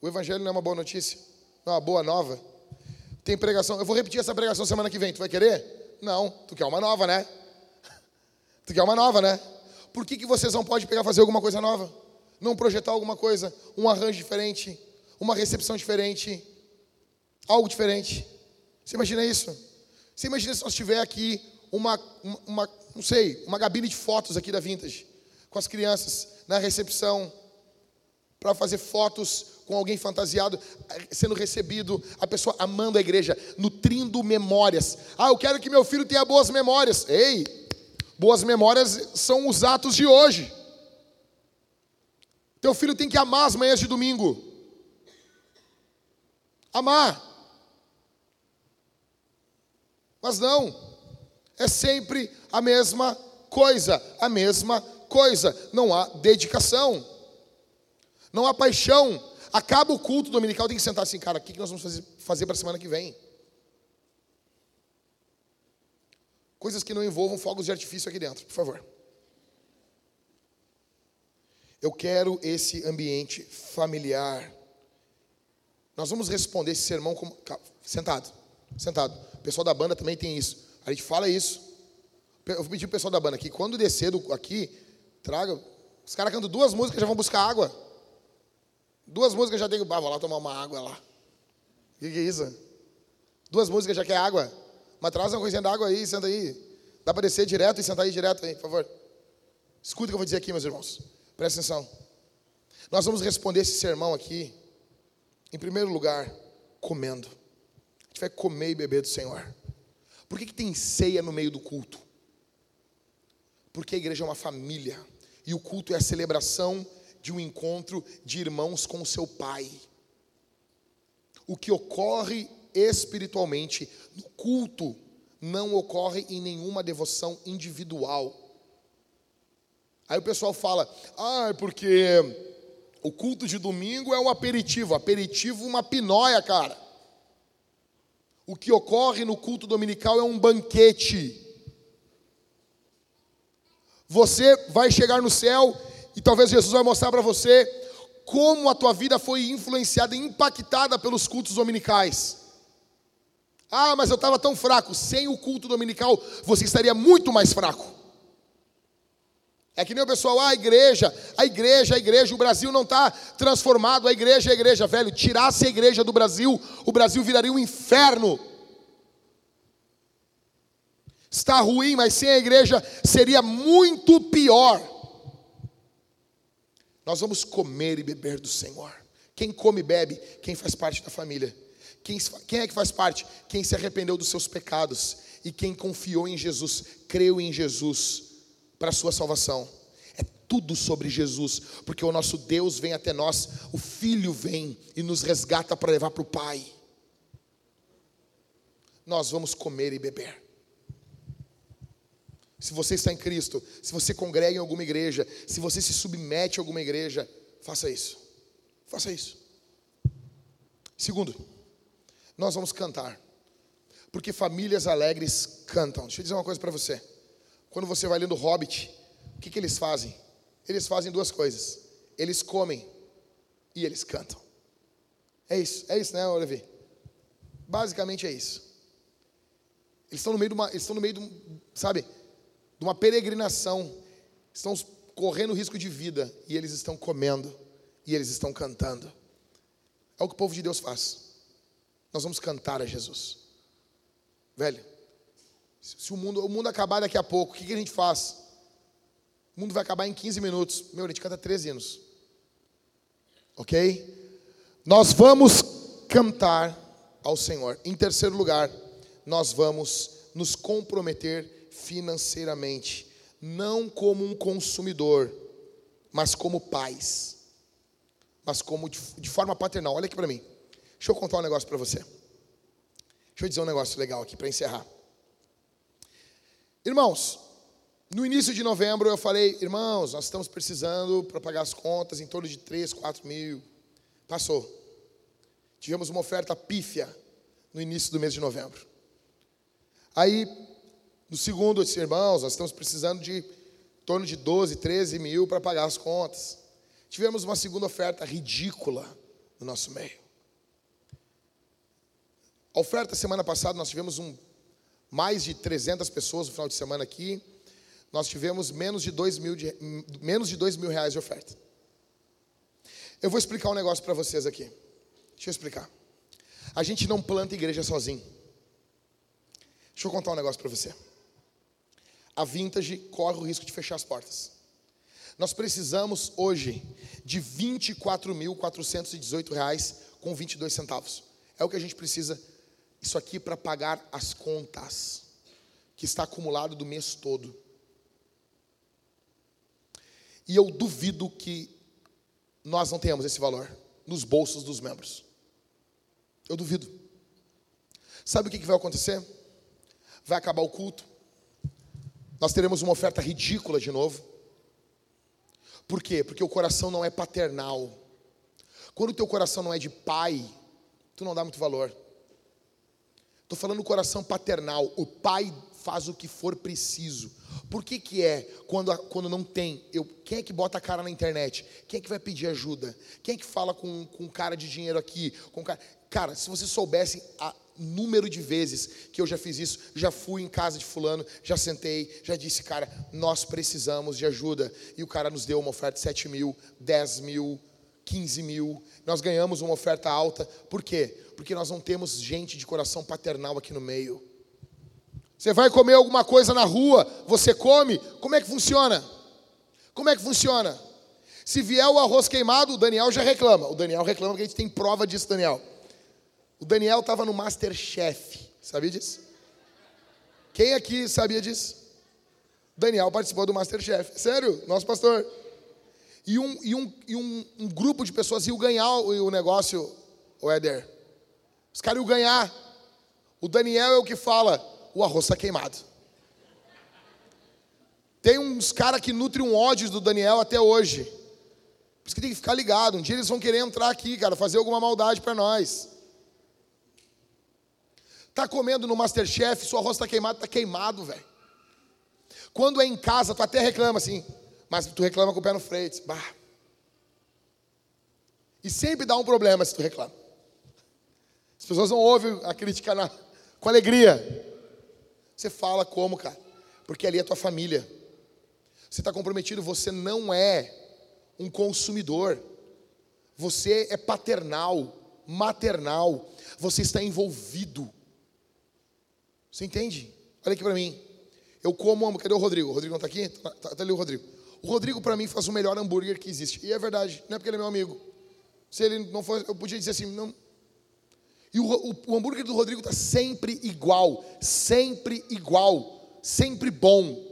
o evangelho não é uma boa notícia, não é uma boa nova. Tem pregação, eu vou repetir essa pregação semana que vem, tu vai querer? Não, tu quer uma nova, né? Tu quer uma nova, né? Por que, que vocês não podem pegar fazer alguma coisa nova? Não projetar alguma coisa, um arranjo diferente, uma recepção diferente, algo diferente. Você imagina isso? Você imagina se nós tiver aqui uma, uma, uma não sei, uma gabine de fotos aqui da Vintage, com as crianças na recepção, para fazer fotos com alguém fantasiado, sendo recebido, a pessoa amando a igreja, nutrindo memórias. Ah, eu quero que meu filho tenha boas memórias. Ei, boas memórias são os atos de hoje. Teu filho tem que amar as manhãs de domingo. Amar. Mas não, é sempre a mesma coisa, a mesma coisa, não há dedicação, não há paixão. Acaba o culto dominical, tem que sentar assim, cara, o que nós vamos fazer, para a semana que vem? Coisas que não envolvam fogos de artifício aqui dentro, por favor. Eu quero esse ambiente familiar. Nós vamos responder esse sermão como. Sentado, sentado. O pessoal da banda também tem isso. A gente fala isso. Eu vou pedir o pessoal da banda aqui, quando descer do, aqui, Traga. Os caras cantam duas músicas já vão buscar água. Duas músicas já tem. Ah, vou lá tomar uma água lá. O que, que é isso? Duas músicas já quer água. Mas traz uma coisinha d'água aí, senta aí. Dá para descer direto e sentar aí direto aí, por favor. Escuta o que eu vou dizer aqui, meus irmãos. Presta atenção. Nós vamos responder esse sermão aqui, em primeiro lugar, comendo. A gente vai comer e beber do Senhor. Por que, que tem ceia no meio do culto? Porque a igreja é uma família. E o culto é a celebração de um encontro de irmãos com o seu pai. O que ocorre espiritualmente no culto não ocorre em nenhuma devoção individual. Aí o pessoal fala: "Ah, é porque o culto de domingo é um aperitivo, aperitivo uma pinóia, cara. O que ocorre no culto dominical é um banquete. Você vai chegar no céu e talvez Jesus vai mostrar para você como a tua vida foi influenciada e impactada pelos cultos dominicais. Ah, mas eu estava tão fraco. Sem o culto dominical, você estaria muito mais fraco. É que nem o pessoal, ah, a igreja, a igreja, a igreja, o Brasil não está transformado, a igreja, a igreja, velho. Tirasse a igreja do Brasil, o Brasil viraria um inferno. Está ruim, mas sem a igreja seria muito pior. Nós vamos comer e beber do Senhor. Quem come e bebe, quem faz parte da família. Quem, quem é que faz parte? Quem se arrependeu dos seus pecados e quem confiou em Jesus, creu em Jesus para a sua salvação. É tudo sobre Jesus, porque o nosso Deus vem até nós, o Filho vem e nos resgata para levar para o Pai. Nós vamos comer e beber se você está em Cristo, se você congrega em alguma igreja, se você se submete a alguma igreja, faça isso. Faça isso. Segundo, nós vamos cantar. Porque famílias alegres cantam. Deixa eu dizer uma coisa para você. Quando você vai lendo Hobbit, o que, que eles fazem? Eles fazem duas coisas. Eles comem e eles cantam. É isso, é isso, né, Olivier? Basicamente é isso. Eles estão no meio de uma, eles estão no meio de um, sabe? de uma peregrinação, estão correndo risco de vida e eles estão comendo e eles estão cantando. É o que o povo de Deus faz. Nós vamos cantar a Jesus. Velho, se o mundo, o mundo acabar daqui a pouco, o que, que a gente faz? O mundo vai acabar em 15 minutos. Meu, a gente canta 13 hinos. Ok? Nós vamos cantar ao Senhor. Em terceiro lugar, nós vamos nos comprometer financeiramente, não como um consumidor, mas como pais, mas como de, de forma paternal. Olha aqui para mim. Deixa eu contar um negócio para você. Deixa eu dizer um negócio legal aqui para encerrar. Irmãos, no início de novembro eu falei, irmãos, nós estamos precisando para pagar as contas em torno de 3, 4 mil. Passou. Tivemos uma oferta pífia no início do mês de novembro. Aí, no segundo, eu disse, irmãos, nós estamos precisando de em torno de 12, 13 mil para pagar as contas. Tivemos uma segunda oferta ridícula no nosso meio. A oferta semana passada, nós tivemos um, mais de 300 pessoas no final de semana aqui. Nós tivemos menos de 2 mil, de, menos de 2 mil reais de oferta. Eu vou explicar um negócio para vocês aqui. Deixa eu explicar. A gente não planta igreja sozinho. Deixa eu contar um negócio para você. A Vintage corre o risco de fechar as portas. Nós precisamos hoje de R$ 24.418 com 22 centavos. É o que a gente precisa isso aqui para pagar as contas que está acumulado do mês todo. E eu duvido que nós não tenhamos esse valor nos bolsos dos membros. Eu duvido. Sabe o que vai acontecer? vai acabar o culto. Nós teremos uma oferta ridícula de novo. Por quê? Porque o coração não é paternal. Quando o teu coração não é de pai, tu não dá muito valor. Estou falando do coração paternal. O pai faz o que for preciso. Por que, que é quando, quando não tem? Eu, quem é que bota a cara na internet? Quem é que vai pedir ajuda? Quem é que fala com, com cara de dinheiro aqui? Com cara, cara, se você soubesse a, número de vezes que eu já fiz isso, já fui em casa de fulano, já sentei, já disse, cara, nós precisamos de ajuda. E o cara nos deu uma oferta de 7 mil, 10 mil, 15 mil. Nós ganhamos uma oferta alta. Por quê? Porque nós não temos gente de coração paternal aqui no meio. Você vai comer alguma coisa na rua, você come, como é que funciona? Como é que funciona? Se vier o arroz queimado, o Daniel já reclama. O Daniel reclama que a gente tem prova disso, Daniel. O Daniel estava no Masterchef, sabia disso? Quem aqui sabia disso? Daniel participou do Masterchef, sério, nosso pastor. E um, e um, e um, um grupo de pessoas iam ganhar o, o negócio, o Éder. Os caras iam ganhar. O Daniel é o que fala: o arroz está queimado. Tem uns caras que nutrem um ódio do Daniel até hoje. Por isso que tem que ficar ligado. Um dia eles vão querer entrar aqui, cara, fazer alguma maldade para nós. Tá comendo no Masterchef, sua arroz está queimado, está queimado, velho. Quando é em casa, tu até reclama assim, mas tu reclama com o pé no freio. Bah. E sempre dá um problema se tu reclama. As pessoas não ouvem a crítica na, com alegria. Você fala como, cara? Porque ali é a tua família. Você está comprometido, você não é um consumidor. Você é paternal, maternal. Você está envolvido. Você entende? Olha aqui para mim. Eu como, cadê o Rodrigo? O Rodrigo não está aqui? Tá, tá, tá ali o Rodrigo. O Rodrigo para mim faz o melhor hambúrguer que existe. E é verdade, não é porque ele é meu amigo. Se ele não fosse, eu podia dizer assim, não. E o, o, o hambúrguer do Rodrigo está sempre igual, sempre igual, sempre bom.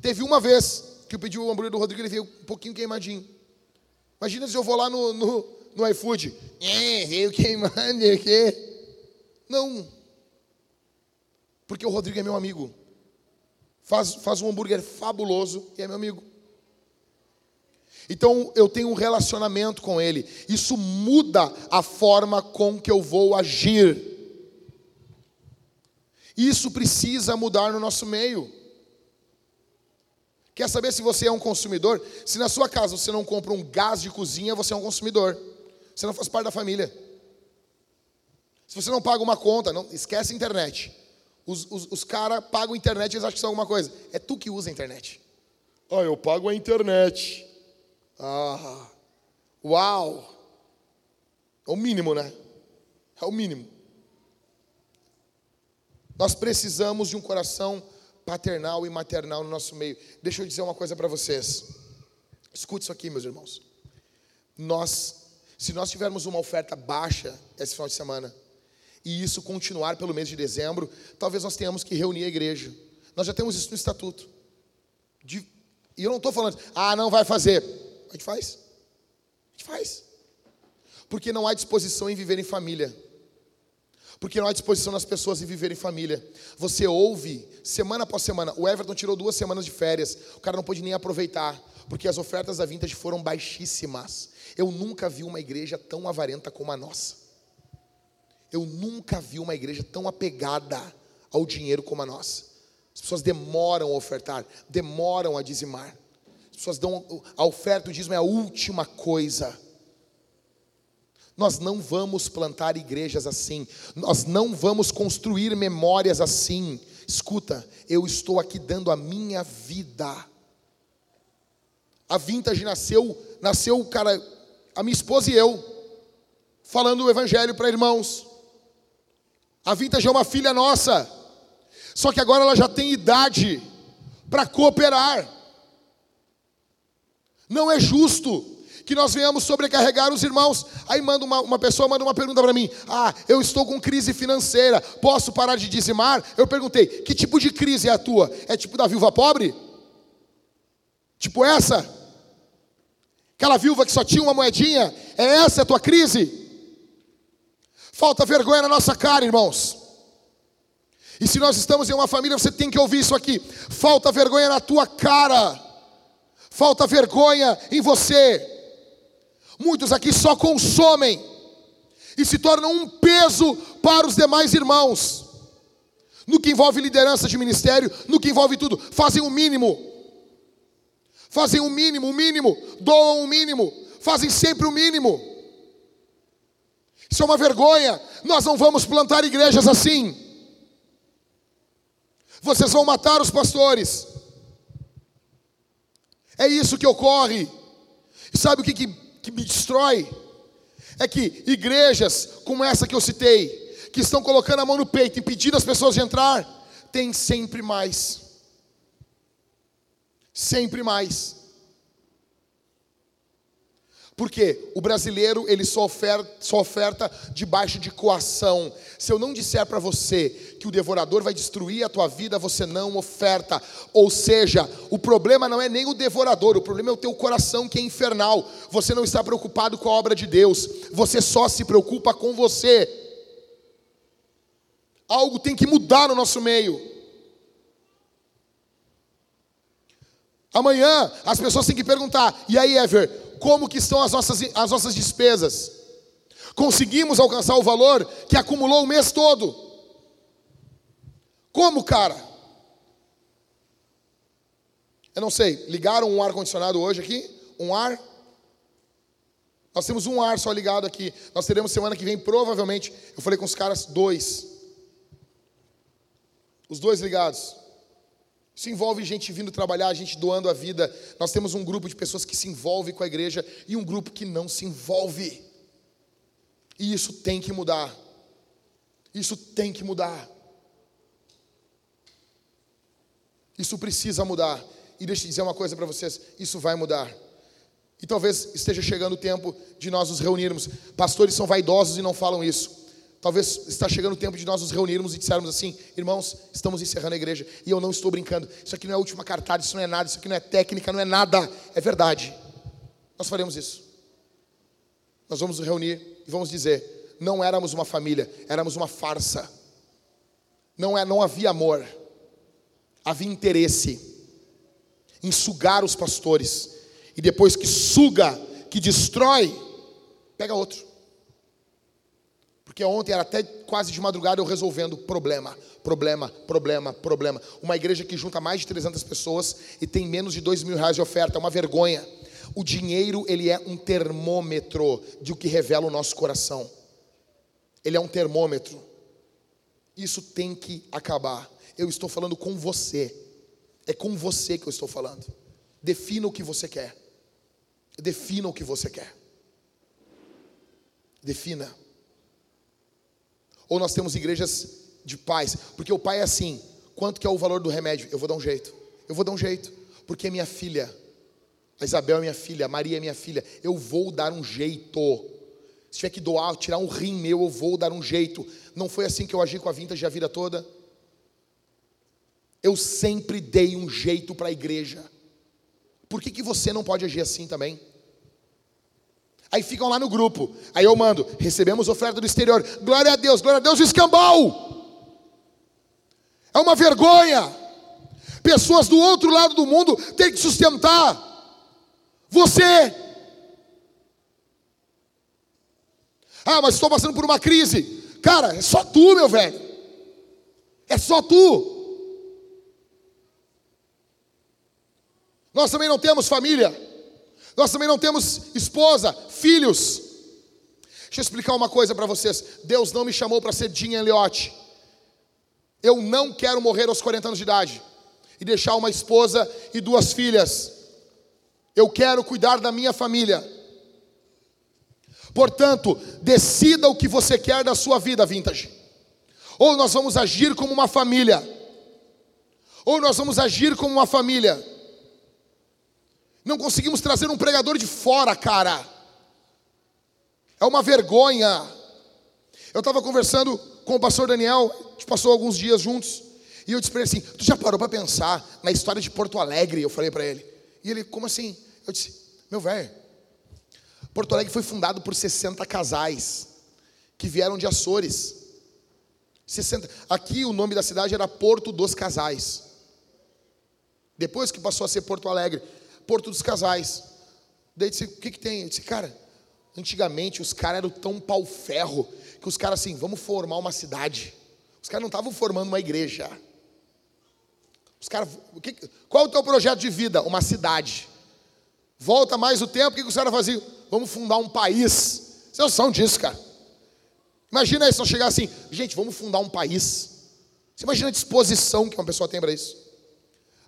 Teve uma vez que eu pedi o hambúrguer do Rodrigo, ele veio um pouquinho queimadinho. Imagina se eu vou lá no, no, no iFood, é, veio queimando aqui. Não, porque o Rodrigo é meu amigo. Faz, faz um hambúrguer fabuloso e é meu amigo. Então eu tenho um relacionamento com ele. Isso muda a forma com que eu vou agir. Isso precisa mudar no nosso meio. Quer saber se você é um consumidor? Se na sua casa você não compra um gás de cozinha, você é um consumidor. Você não faz parte da família. Se você não paga uma conta, não esquece a internet. Os, os, os caras pagam a internet e eles acham que são alguma coisa. É tu que usa a internet. Ah, eu pago a internet. Ah, uau. É o mínimo, né? É o mínimo. Nós precisamos de um coração paternal e maternal no nosso meio. Deixa eu dizer uma coisa para vocês. Escute isso aqui, meus irmãos. Nós, se nós tivermos uma oferta baixa esse final de semana, e isso continuar pelo mês de dezembro, talvez nós tenhamos que reunir a igreja. Nós já temos isso no estatuto. De, e eu não estou falando, ah, não vai fazer. A gente faz. A gente faz. Porque não há disposição em viver em família. Porque não há disposição nas pessoas em viver em família. Você ouve, semana após semana, o Everton tirou duas semanas de férias, o cara não pôde nem aproveitar, porque as ofertas da vintage foram baixíssimas. Eu nunca vi uma igreja tão avarenta como a nossa. Eu nunca vi uma igreja tão apegada ao dinheiro como a nossa. As pessoas demoram a ofertar, demoram a dizimar. As pessoas dão a oferta, o dízimo é a última coisa. Nós não vamos plantar igrejas assim. Nós não vamos construir memórias assim. Escuta, eu estou aqui dando a minha vida. A Vintage nasceu, nasceu, cara, a minha esposa e eu, falando o evangelho para irmãos. A Vintage é uma filha nossa. Só que agora ela já tem idade para cooperar. Não é justo que nós venhamos sobrecarregar os irmãos. Aí manda uma, uma pessoa manda uma pergunta para mim: Ah, eu estou com crise financeira, posso parar de dizimar? Eu perguntei: Que tipo de crise é a tua? É tipo da viúva pobre? Tipo essa? Aquela viúva que só tinha uma moedinha? É essa a tua crise? Falta vergonha na nossa cara, irmãos. E se nós estamos em uma família, você tem que ouvir isso aqui. Falta vergonha na tua cara. Falta vergonha em você. Muitos aqui só consomem e se tornam um peso para os demais irmãos. No que envolve liderança de ministério, no que envolve tudo, fazem o mínimo. Fazem o mínimo, o mínimo, doam o mínimo, fazem sempre o mínimo. Isso é uma vergonha. Nós não vamos plantar igrejas assim. Vocês vão matar os pastores. É isso que ocorre. E sabe o que, que que me destrói é que igrejas como essa que eu citei, que estão colocando a mão no peito, impedindo as pessoas de entrar, tem sempre mais. Sempre mais. Porque o brasileiro ele só oferta, só oferta debaixo de coação. Se eu não disser para você que o devorador vai destruir a tua vida, você não oferta. Ou seja, o problema não é nem o devorador, o problema é o teu coração que é infernal. Você não está preocupado com a obra de Deus, você só se preocupa com você. Algo tem que mudar no nosso meio. Amanhã as pessoas têm que perguntar: e aí, Ever, como que estão as nossas, as nossas despesas. Conseguimos alcançar o valor que acumulou o mês todo. Como, cara? Eu não sei, ligaram um ar-condicionado hoje aqui? Um ar? Nós temos um ar só ligado aqui. Nós teremos semana que vem, provavelmente, eu falei com os caras, dois. Os dois ligados. Isso envolve gente vindo trabalhar, gente doando a vida. Nós temos um grupo de pessoas que se envolve com a igreja e um grupo que não se envolve. E isso tem que mudar. Isso tem que mudar. Isso precisa mudar. E deixa eu dizer uma coisa para vocês: isso vai mudar. E talvez esteja chegando o tempo de nós nos reunirmos. Pastores são vaidosos e não falam isso. Talvez está chegando o tempo de nós nos reunirmos e dissermos assim: irmãos, estamos encerrando a igreja e eu não estou brincando. Isso aqui não é a última cartada, isso não é nada, isso aqui não é técnica, não é nada, é verdade. Nós faremos isso. Nós vamos nos reunir e vamos dizer: não éramos uma família, éramos uma farsa. Não, é, não havia amor, havia interesse em sugar os pastores. E depois que suga, que destrói, pega outro. Porque ontem era até quase de madrugada eu resolvendo problema, problema, problema, problema. Uma igreja que junta mais de 300 pessoas e tem menos de 2 mil reais de oferta, é uma vergonha. O dinheiro, ele é um termômetro de o que revela o nosso coração. Ele é um termômetro. Isso tem que acabar. Eu estou falando com você. É com você que eu estou falando. Defina o que você quer. Defina o que você quer. Defina. Ou nós temos igrejas de pais, porque o pai é assim: quanto que é o valor do remédio? Eu vou dar um jeito. Eu vou dar um jeito, porque é minha filha. A Isabel é minha filha, a Maria é minha filha. Eu vou dar um jeito. Se tiver que doar, tirar um rim meu, eu vou dar um jeito. Não foi assim que eu agi com a vintage a vida toda. Eu sempre dei um jeito para a igreja. Por que, que você não pode agir assim também? Aí ficam lá no grupo. Aí eu mando, recebemos oferta do exterior. Glória a Deus, glória a Deus, escambau. É uma vergonha. Pessoas do outro lado do mundo têm que sustentar você. Ah, mas estou passando por uma crise. Cara, é só tu, meu velho. É só tu. Nós também não temos família. Nós também não temos esposa, filhos. Deixa eu explicar uma coisa para vocês. Deus não me chamou para ser Jim Elliott. Eu não quero morrer aos 40 anos de idade e deixar uma esposa e duas filhas. Eu quero cuidar da minha família. Portanto, decida o que você quer da sua vida, vintage. Ou nós vamos agir como uma família, ou nós vamos agir como uma família. Não conseguimos trazer um pregador de fora, cara. É uma vergonha. Eu estava conversando com o pastor Daniel, a gente passou alguns dias juntos, e eu disse para ele assim: Tu já parou para pensar na história de Porto Alegre? Eu falei para ele. E ele, como assim? Eu disse: Meu velho, Porto Alegre foi fundado por 60 casais que vieram de Açores. 60. Aqui o nome da cidade era Porto dos Casais. Depois que passou a ser Porto Alegre, Porto dos Casais. Daí disse: O que, que tem? Eu disse: Cara, antigamente os caras eram tão pau-ferro que os caras assim, vamos formar uma cidade. Os caras não estavam formando uma igreja. Os caras, qual é o teu projeto de vida? Uma cidade. Volta mais o tempo, o que os caras faziam? Vamos fundar um país. Vocês são disso, cara. Imagina se não chegar assim, gente, vamos fundar um país. Você imagina a disposição que uma pessoa tem para isso.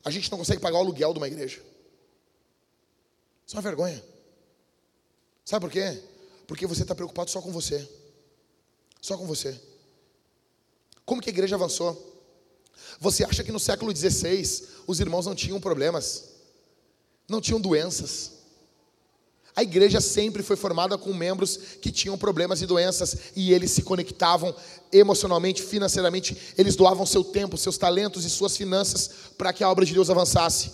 A gente não consegue pagar o aluguel de uma igreja. É uma vergonha. Sabe por quê? Porque você está preocupado só com você. Só com você. Como que a igreja avançou? Você acha que no século XVI os irmãos não tinham problemas? Não tinham doenças? A igreja sempre foi formada com membros que tinham problemas e doenças e eles se conectavam emocionalmente, financeiramente, eles doavam seu tempo, seus talentos e suas finanças para que a obra de Deus avançasse.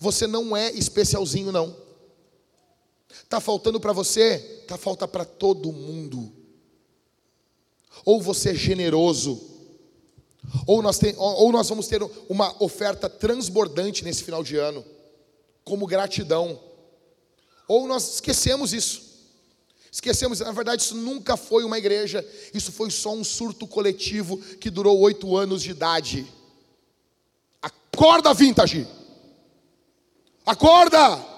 Você não é especialzinho, não. Tá faltando para você, tá falta para todo mundo. Ou você é generoso, ou nós, tem, ou nós vamos ter uma oferta transbordante nesse final de ano, como gratidão. Ou nós esquecemos isso. Esquecemos, na verdade, isso nunca foi uma igreja, isso foi só um surto coletivo que durou oito anos de idade. Acorda, vintage! Acorda!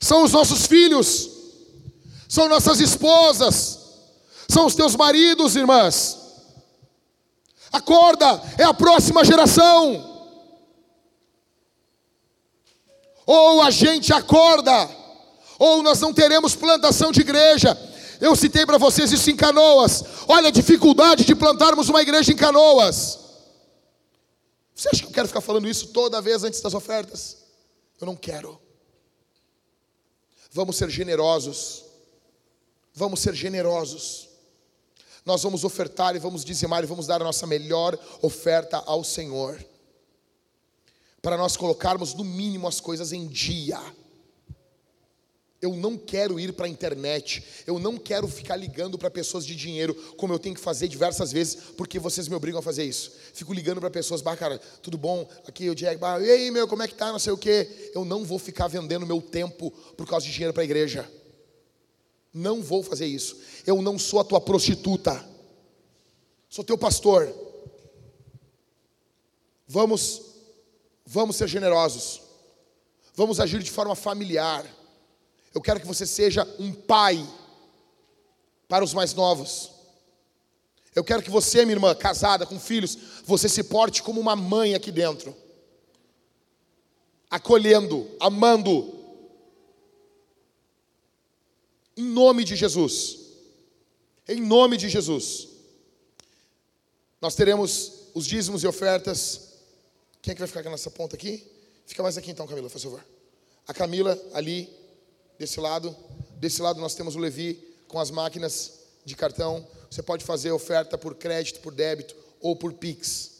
São os nossos filhos, são nossas esposas, são os teus maridos, irmãs. Acorda, é a próxima geração. Ou a gente acorda, ou nós não teremos plantação de igreja. Eu citei para vocês isso em Canoas. Olha a dificuldade de plantarmos uma igreja em Canoas. Você acha que eu quero ficar falando isso toda vez antes das ofertas? Eu não quero. Vamos ser generosos. Vamos ser generosos. Nós vamos ofertar e vamos dizimar e vamos dar a nossa melhor oferta ao Senhor para nós colocarmos no mínimo as coisas em dia. Eu não quero ir para a internet, eu não quero ficar ligando para pessoas de dinheiro, como eu tenho que fazer diversas vezes, porque vocês me obrigam a fazer isso. Fico ligando para pessoas, bah, cara, tudo bom? Aqui o Diego, bah, e aí, meu, como é que tá? Não sei o quê. Eu não vou ficar vendendo meu tempo por causa de dinheiro para a igreja. Não vou fazer isso. Eu não sou a tua prostituta, sou teu pastor. Vamos Vamos ser generosos. Vamos agir de forma familiar. Eu quero que você seja um pai para os mais novos. Eu quero que você, minha irmã, casada com filhos, você se porte como uma mãe aqui dentro. Acolhendo, amando. Em nome de Jesus. Em nome de Jesus. Nós teremos os dízimos e ofertas quem é que vai ficar nessa ponta aqui? Fica mais aqui então, Camila, por favor. A Camila ali, desse lado. Desse lado nós temos o Levi. com as máquinas de cartão. Você pode fazer oferta por crédito, por débito ou por Pix.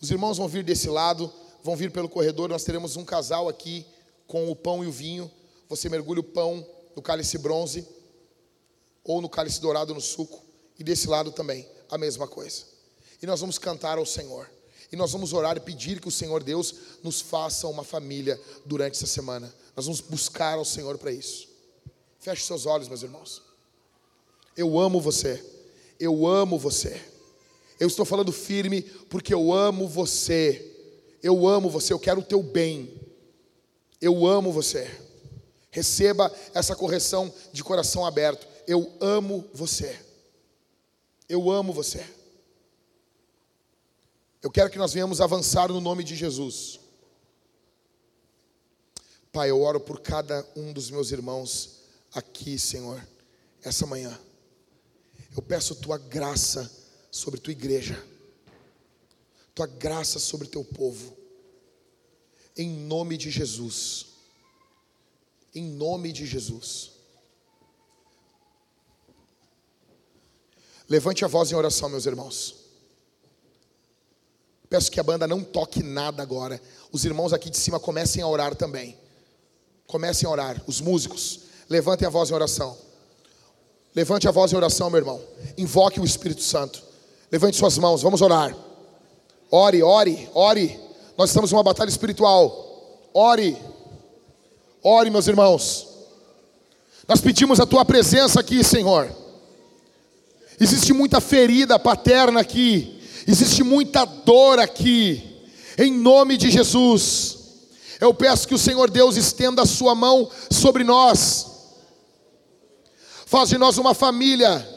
Os irmãos vão vir desse lado, vão vir pelo corredor. Nós teremos um casal aqui com o pão e o vinho. Você mergulha o pão no cálice bronze ou no cálice dourado no suco. E desse lado também, a mesma coisa. E nós vamos cantar ao Senhor. E nós vamos orar e pedir que o Senhor Deus nos faça uma família durante essa semana. Nós vamos buscar ao Senhor para isso. Feche seus olhos, meus irmãos. Eu amo você. Eu amo você. Eu estou falando firme porque eu amo você. Eu amo você, eu quero o teu bem. Eu amo você. Receba essa correção de coração aberto. Eu amo você. Eu amo você. Eu quero que nós venhamos avançar no nome de Jesus. Pai, eu oro por cada um dos meus irmãos aqui, Senhor, essa manhã. Eu peço tua graça sobre tua igreja, tua graça sobre teu povo, em nome de Jesus. Em nome de Jesus. Levante a voz em oração, meus irmãos. Peço que a banda não toque nada agora. Os irmãos aqui de cima comecem a orar também. Comecem a orar. Os músicos, levantem a voz em oração. Levante a voz em oração, meu irmão. Invoque o Espírito Santo. Levante suas mãos, vamos orar. Ore, ore, ore. Nós estamos em uma batalha espiritual. Ore. Ore, meus irmãos. Nós pedimos a tua presença aqui, Senhor. Existe muita ferida paterna aqui. Existe muita dor aqui, em nome de Jesus. Eu peço que o Senhor Deus estenda a sua mão sobre nós, faz de nós uma família,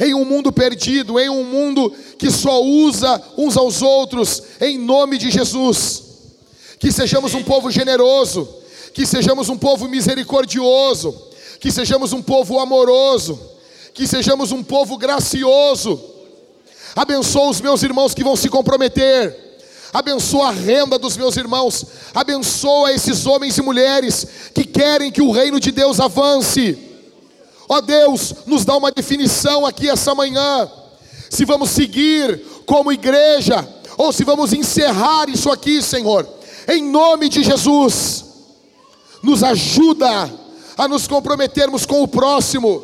em um mundo perdido, em um mundo que só usa uns aos outros, em nome de Jesus. Que sejamos um povo generoso, que sejamos um povo misericordioso, que sejamos um povo amoroso, que sejamos um povo gracioso abençoa os meus irmãos que vão se comprometer, abençoa a renda dos meus irmãos, abençoa esses homens e mulheres que querem que o reino de Deus avance. Ó Deus, nos dá uma definição aqui essa manhã, se vamos seguir como igreja, ou se vamos encerrar isso aqui, Senhor, em nome de Jesus, nos ajuda a nos comprometermos com o próximo,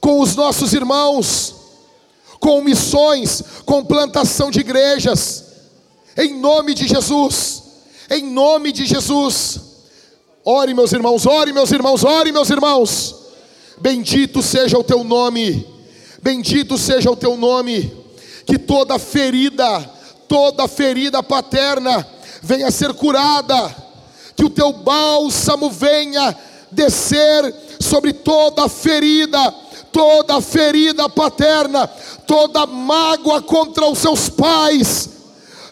com os nossos irmãos, com missões, com plantação de igrejas, em nome de Jesus, em nome de Jesus. Ore, meus irmãos, ore, meus irmãos, ore, meus irmãos. Bendito seja o teu nome, bendito seja o teu nome, que toda ferida, toda ferida paterna venha a ser curada, que o teu bálsamo venha descer sobre toda ferida toda ferida paterna, toda mágoa contra os seus pais,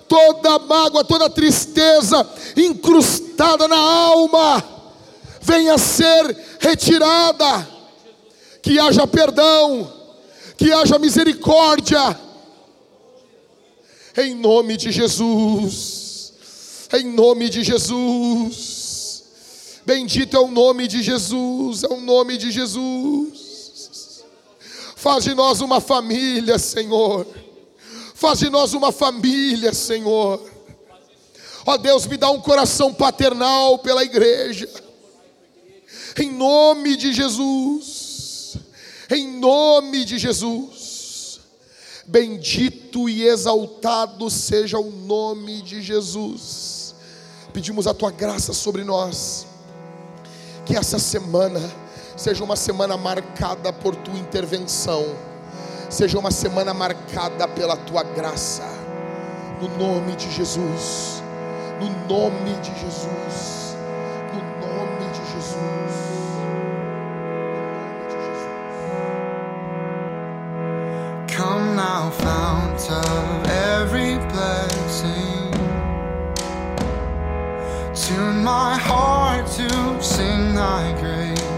toda mágoa, toda tristeza incrustada na alma, venha ser retirada, que haja perdão, que haja misericórdia, em nome de Jesus, em nome de Jesus. Bendito é o nome de Jesus, é o nome de Jesus. Faz de nós uma família, Senhor. Faz de nós uma família, Senhor. Ó Deus, me dá um coração paternal pela igreja. Em nome de Jesus. Em nome de Jesus. Bendito e exaltado seja o nome de Jesus. Pedimos a tua graça sobre nós. Que essa semana seja uma semana marcada por tua intervenção, seja uma semana marcada pela tua graça, no nome de Jesus, no nome de Jesus, no nome de Jesus. Come now, fount of every blessing. Tune my heart to sing thy grace.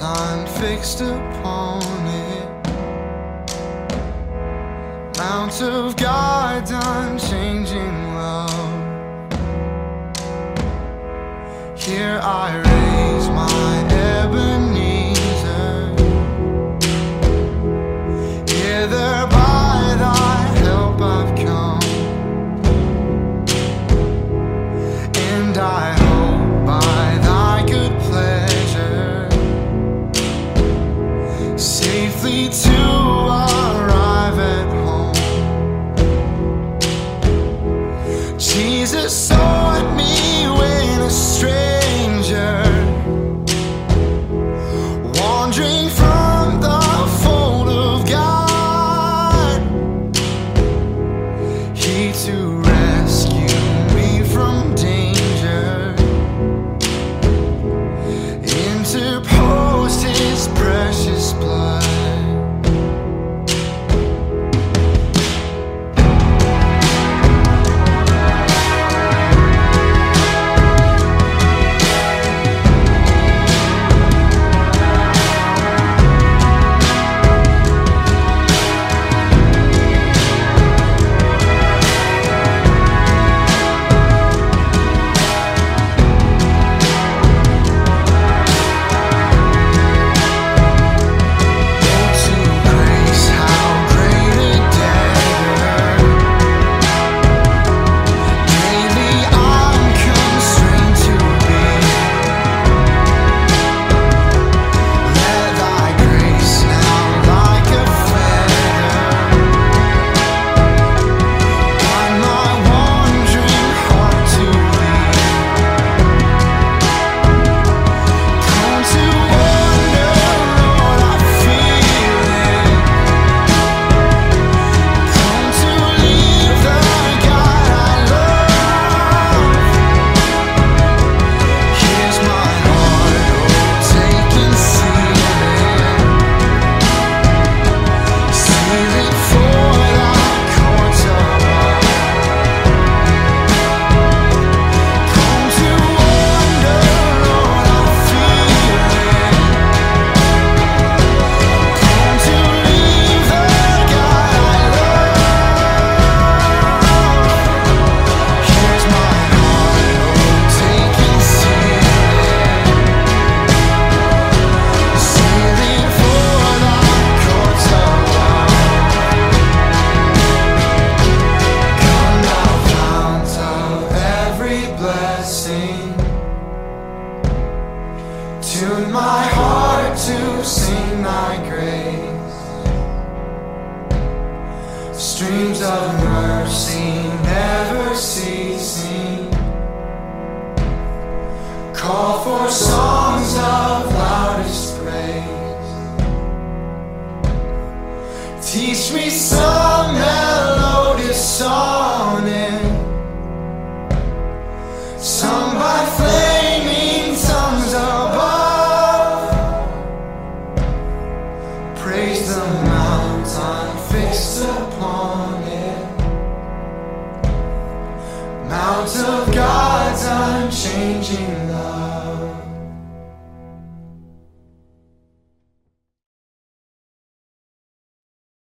time fixed upon it. Mount of God, I'm changing love. Here I raise.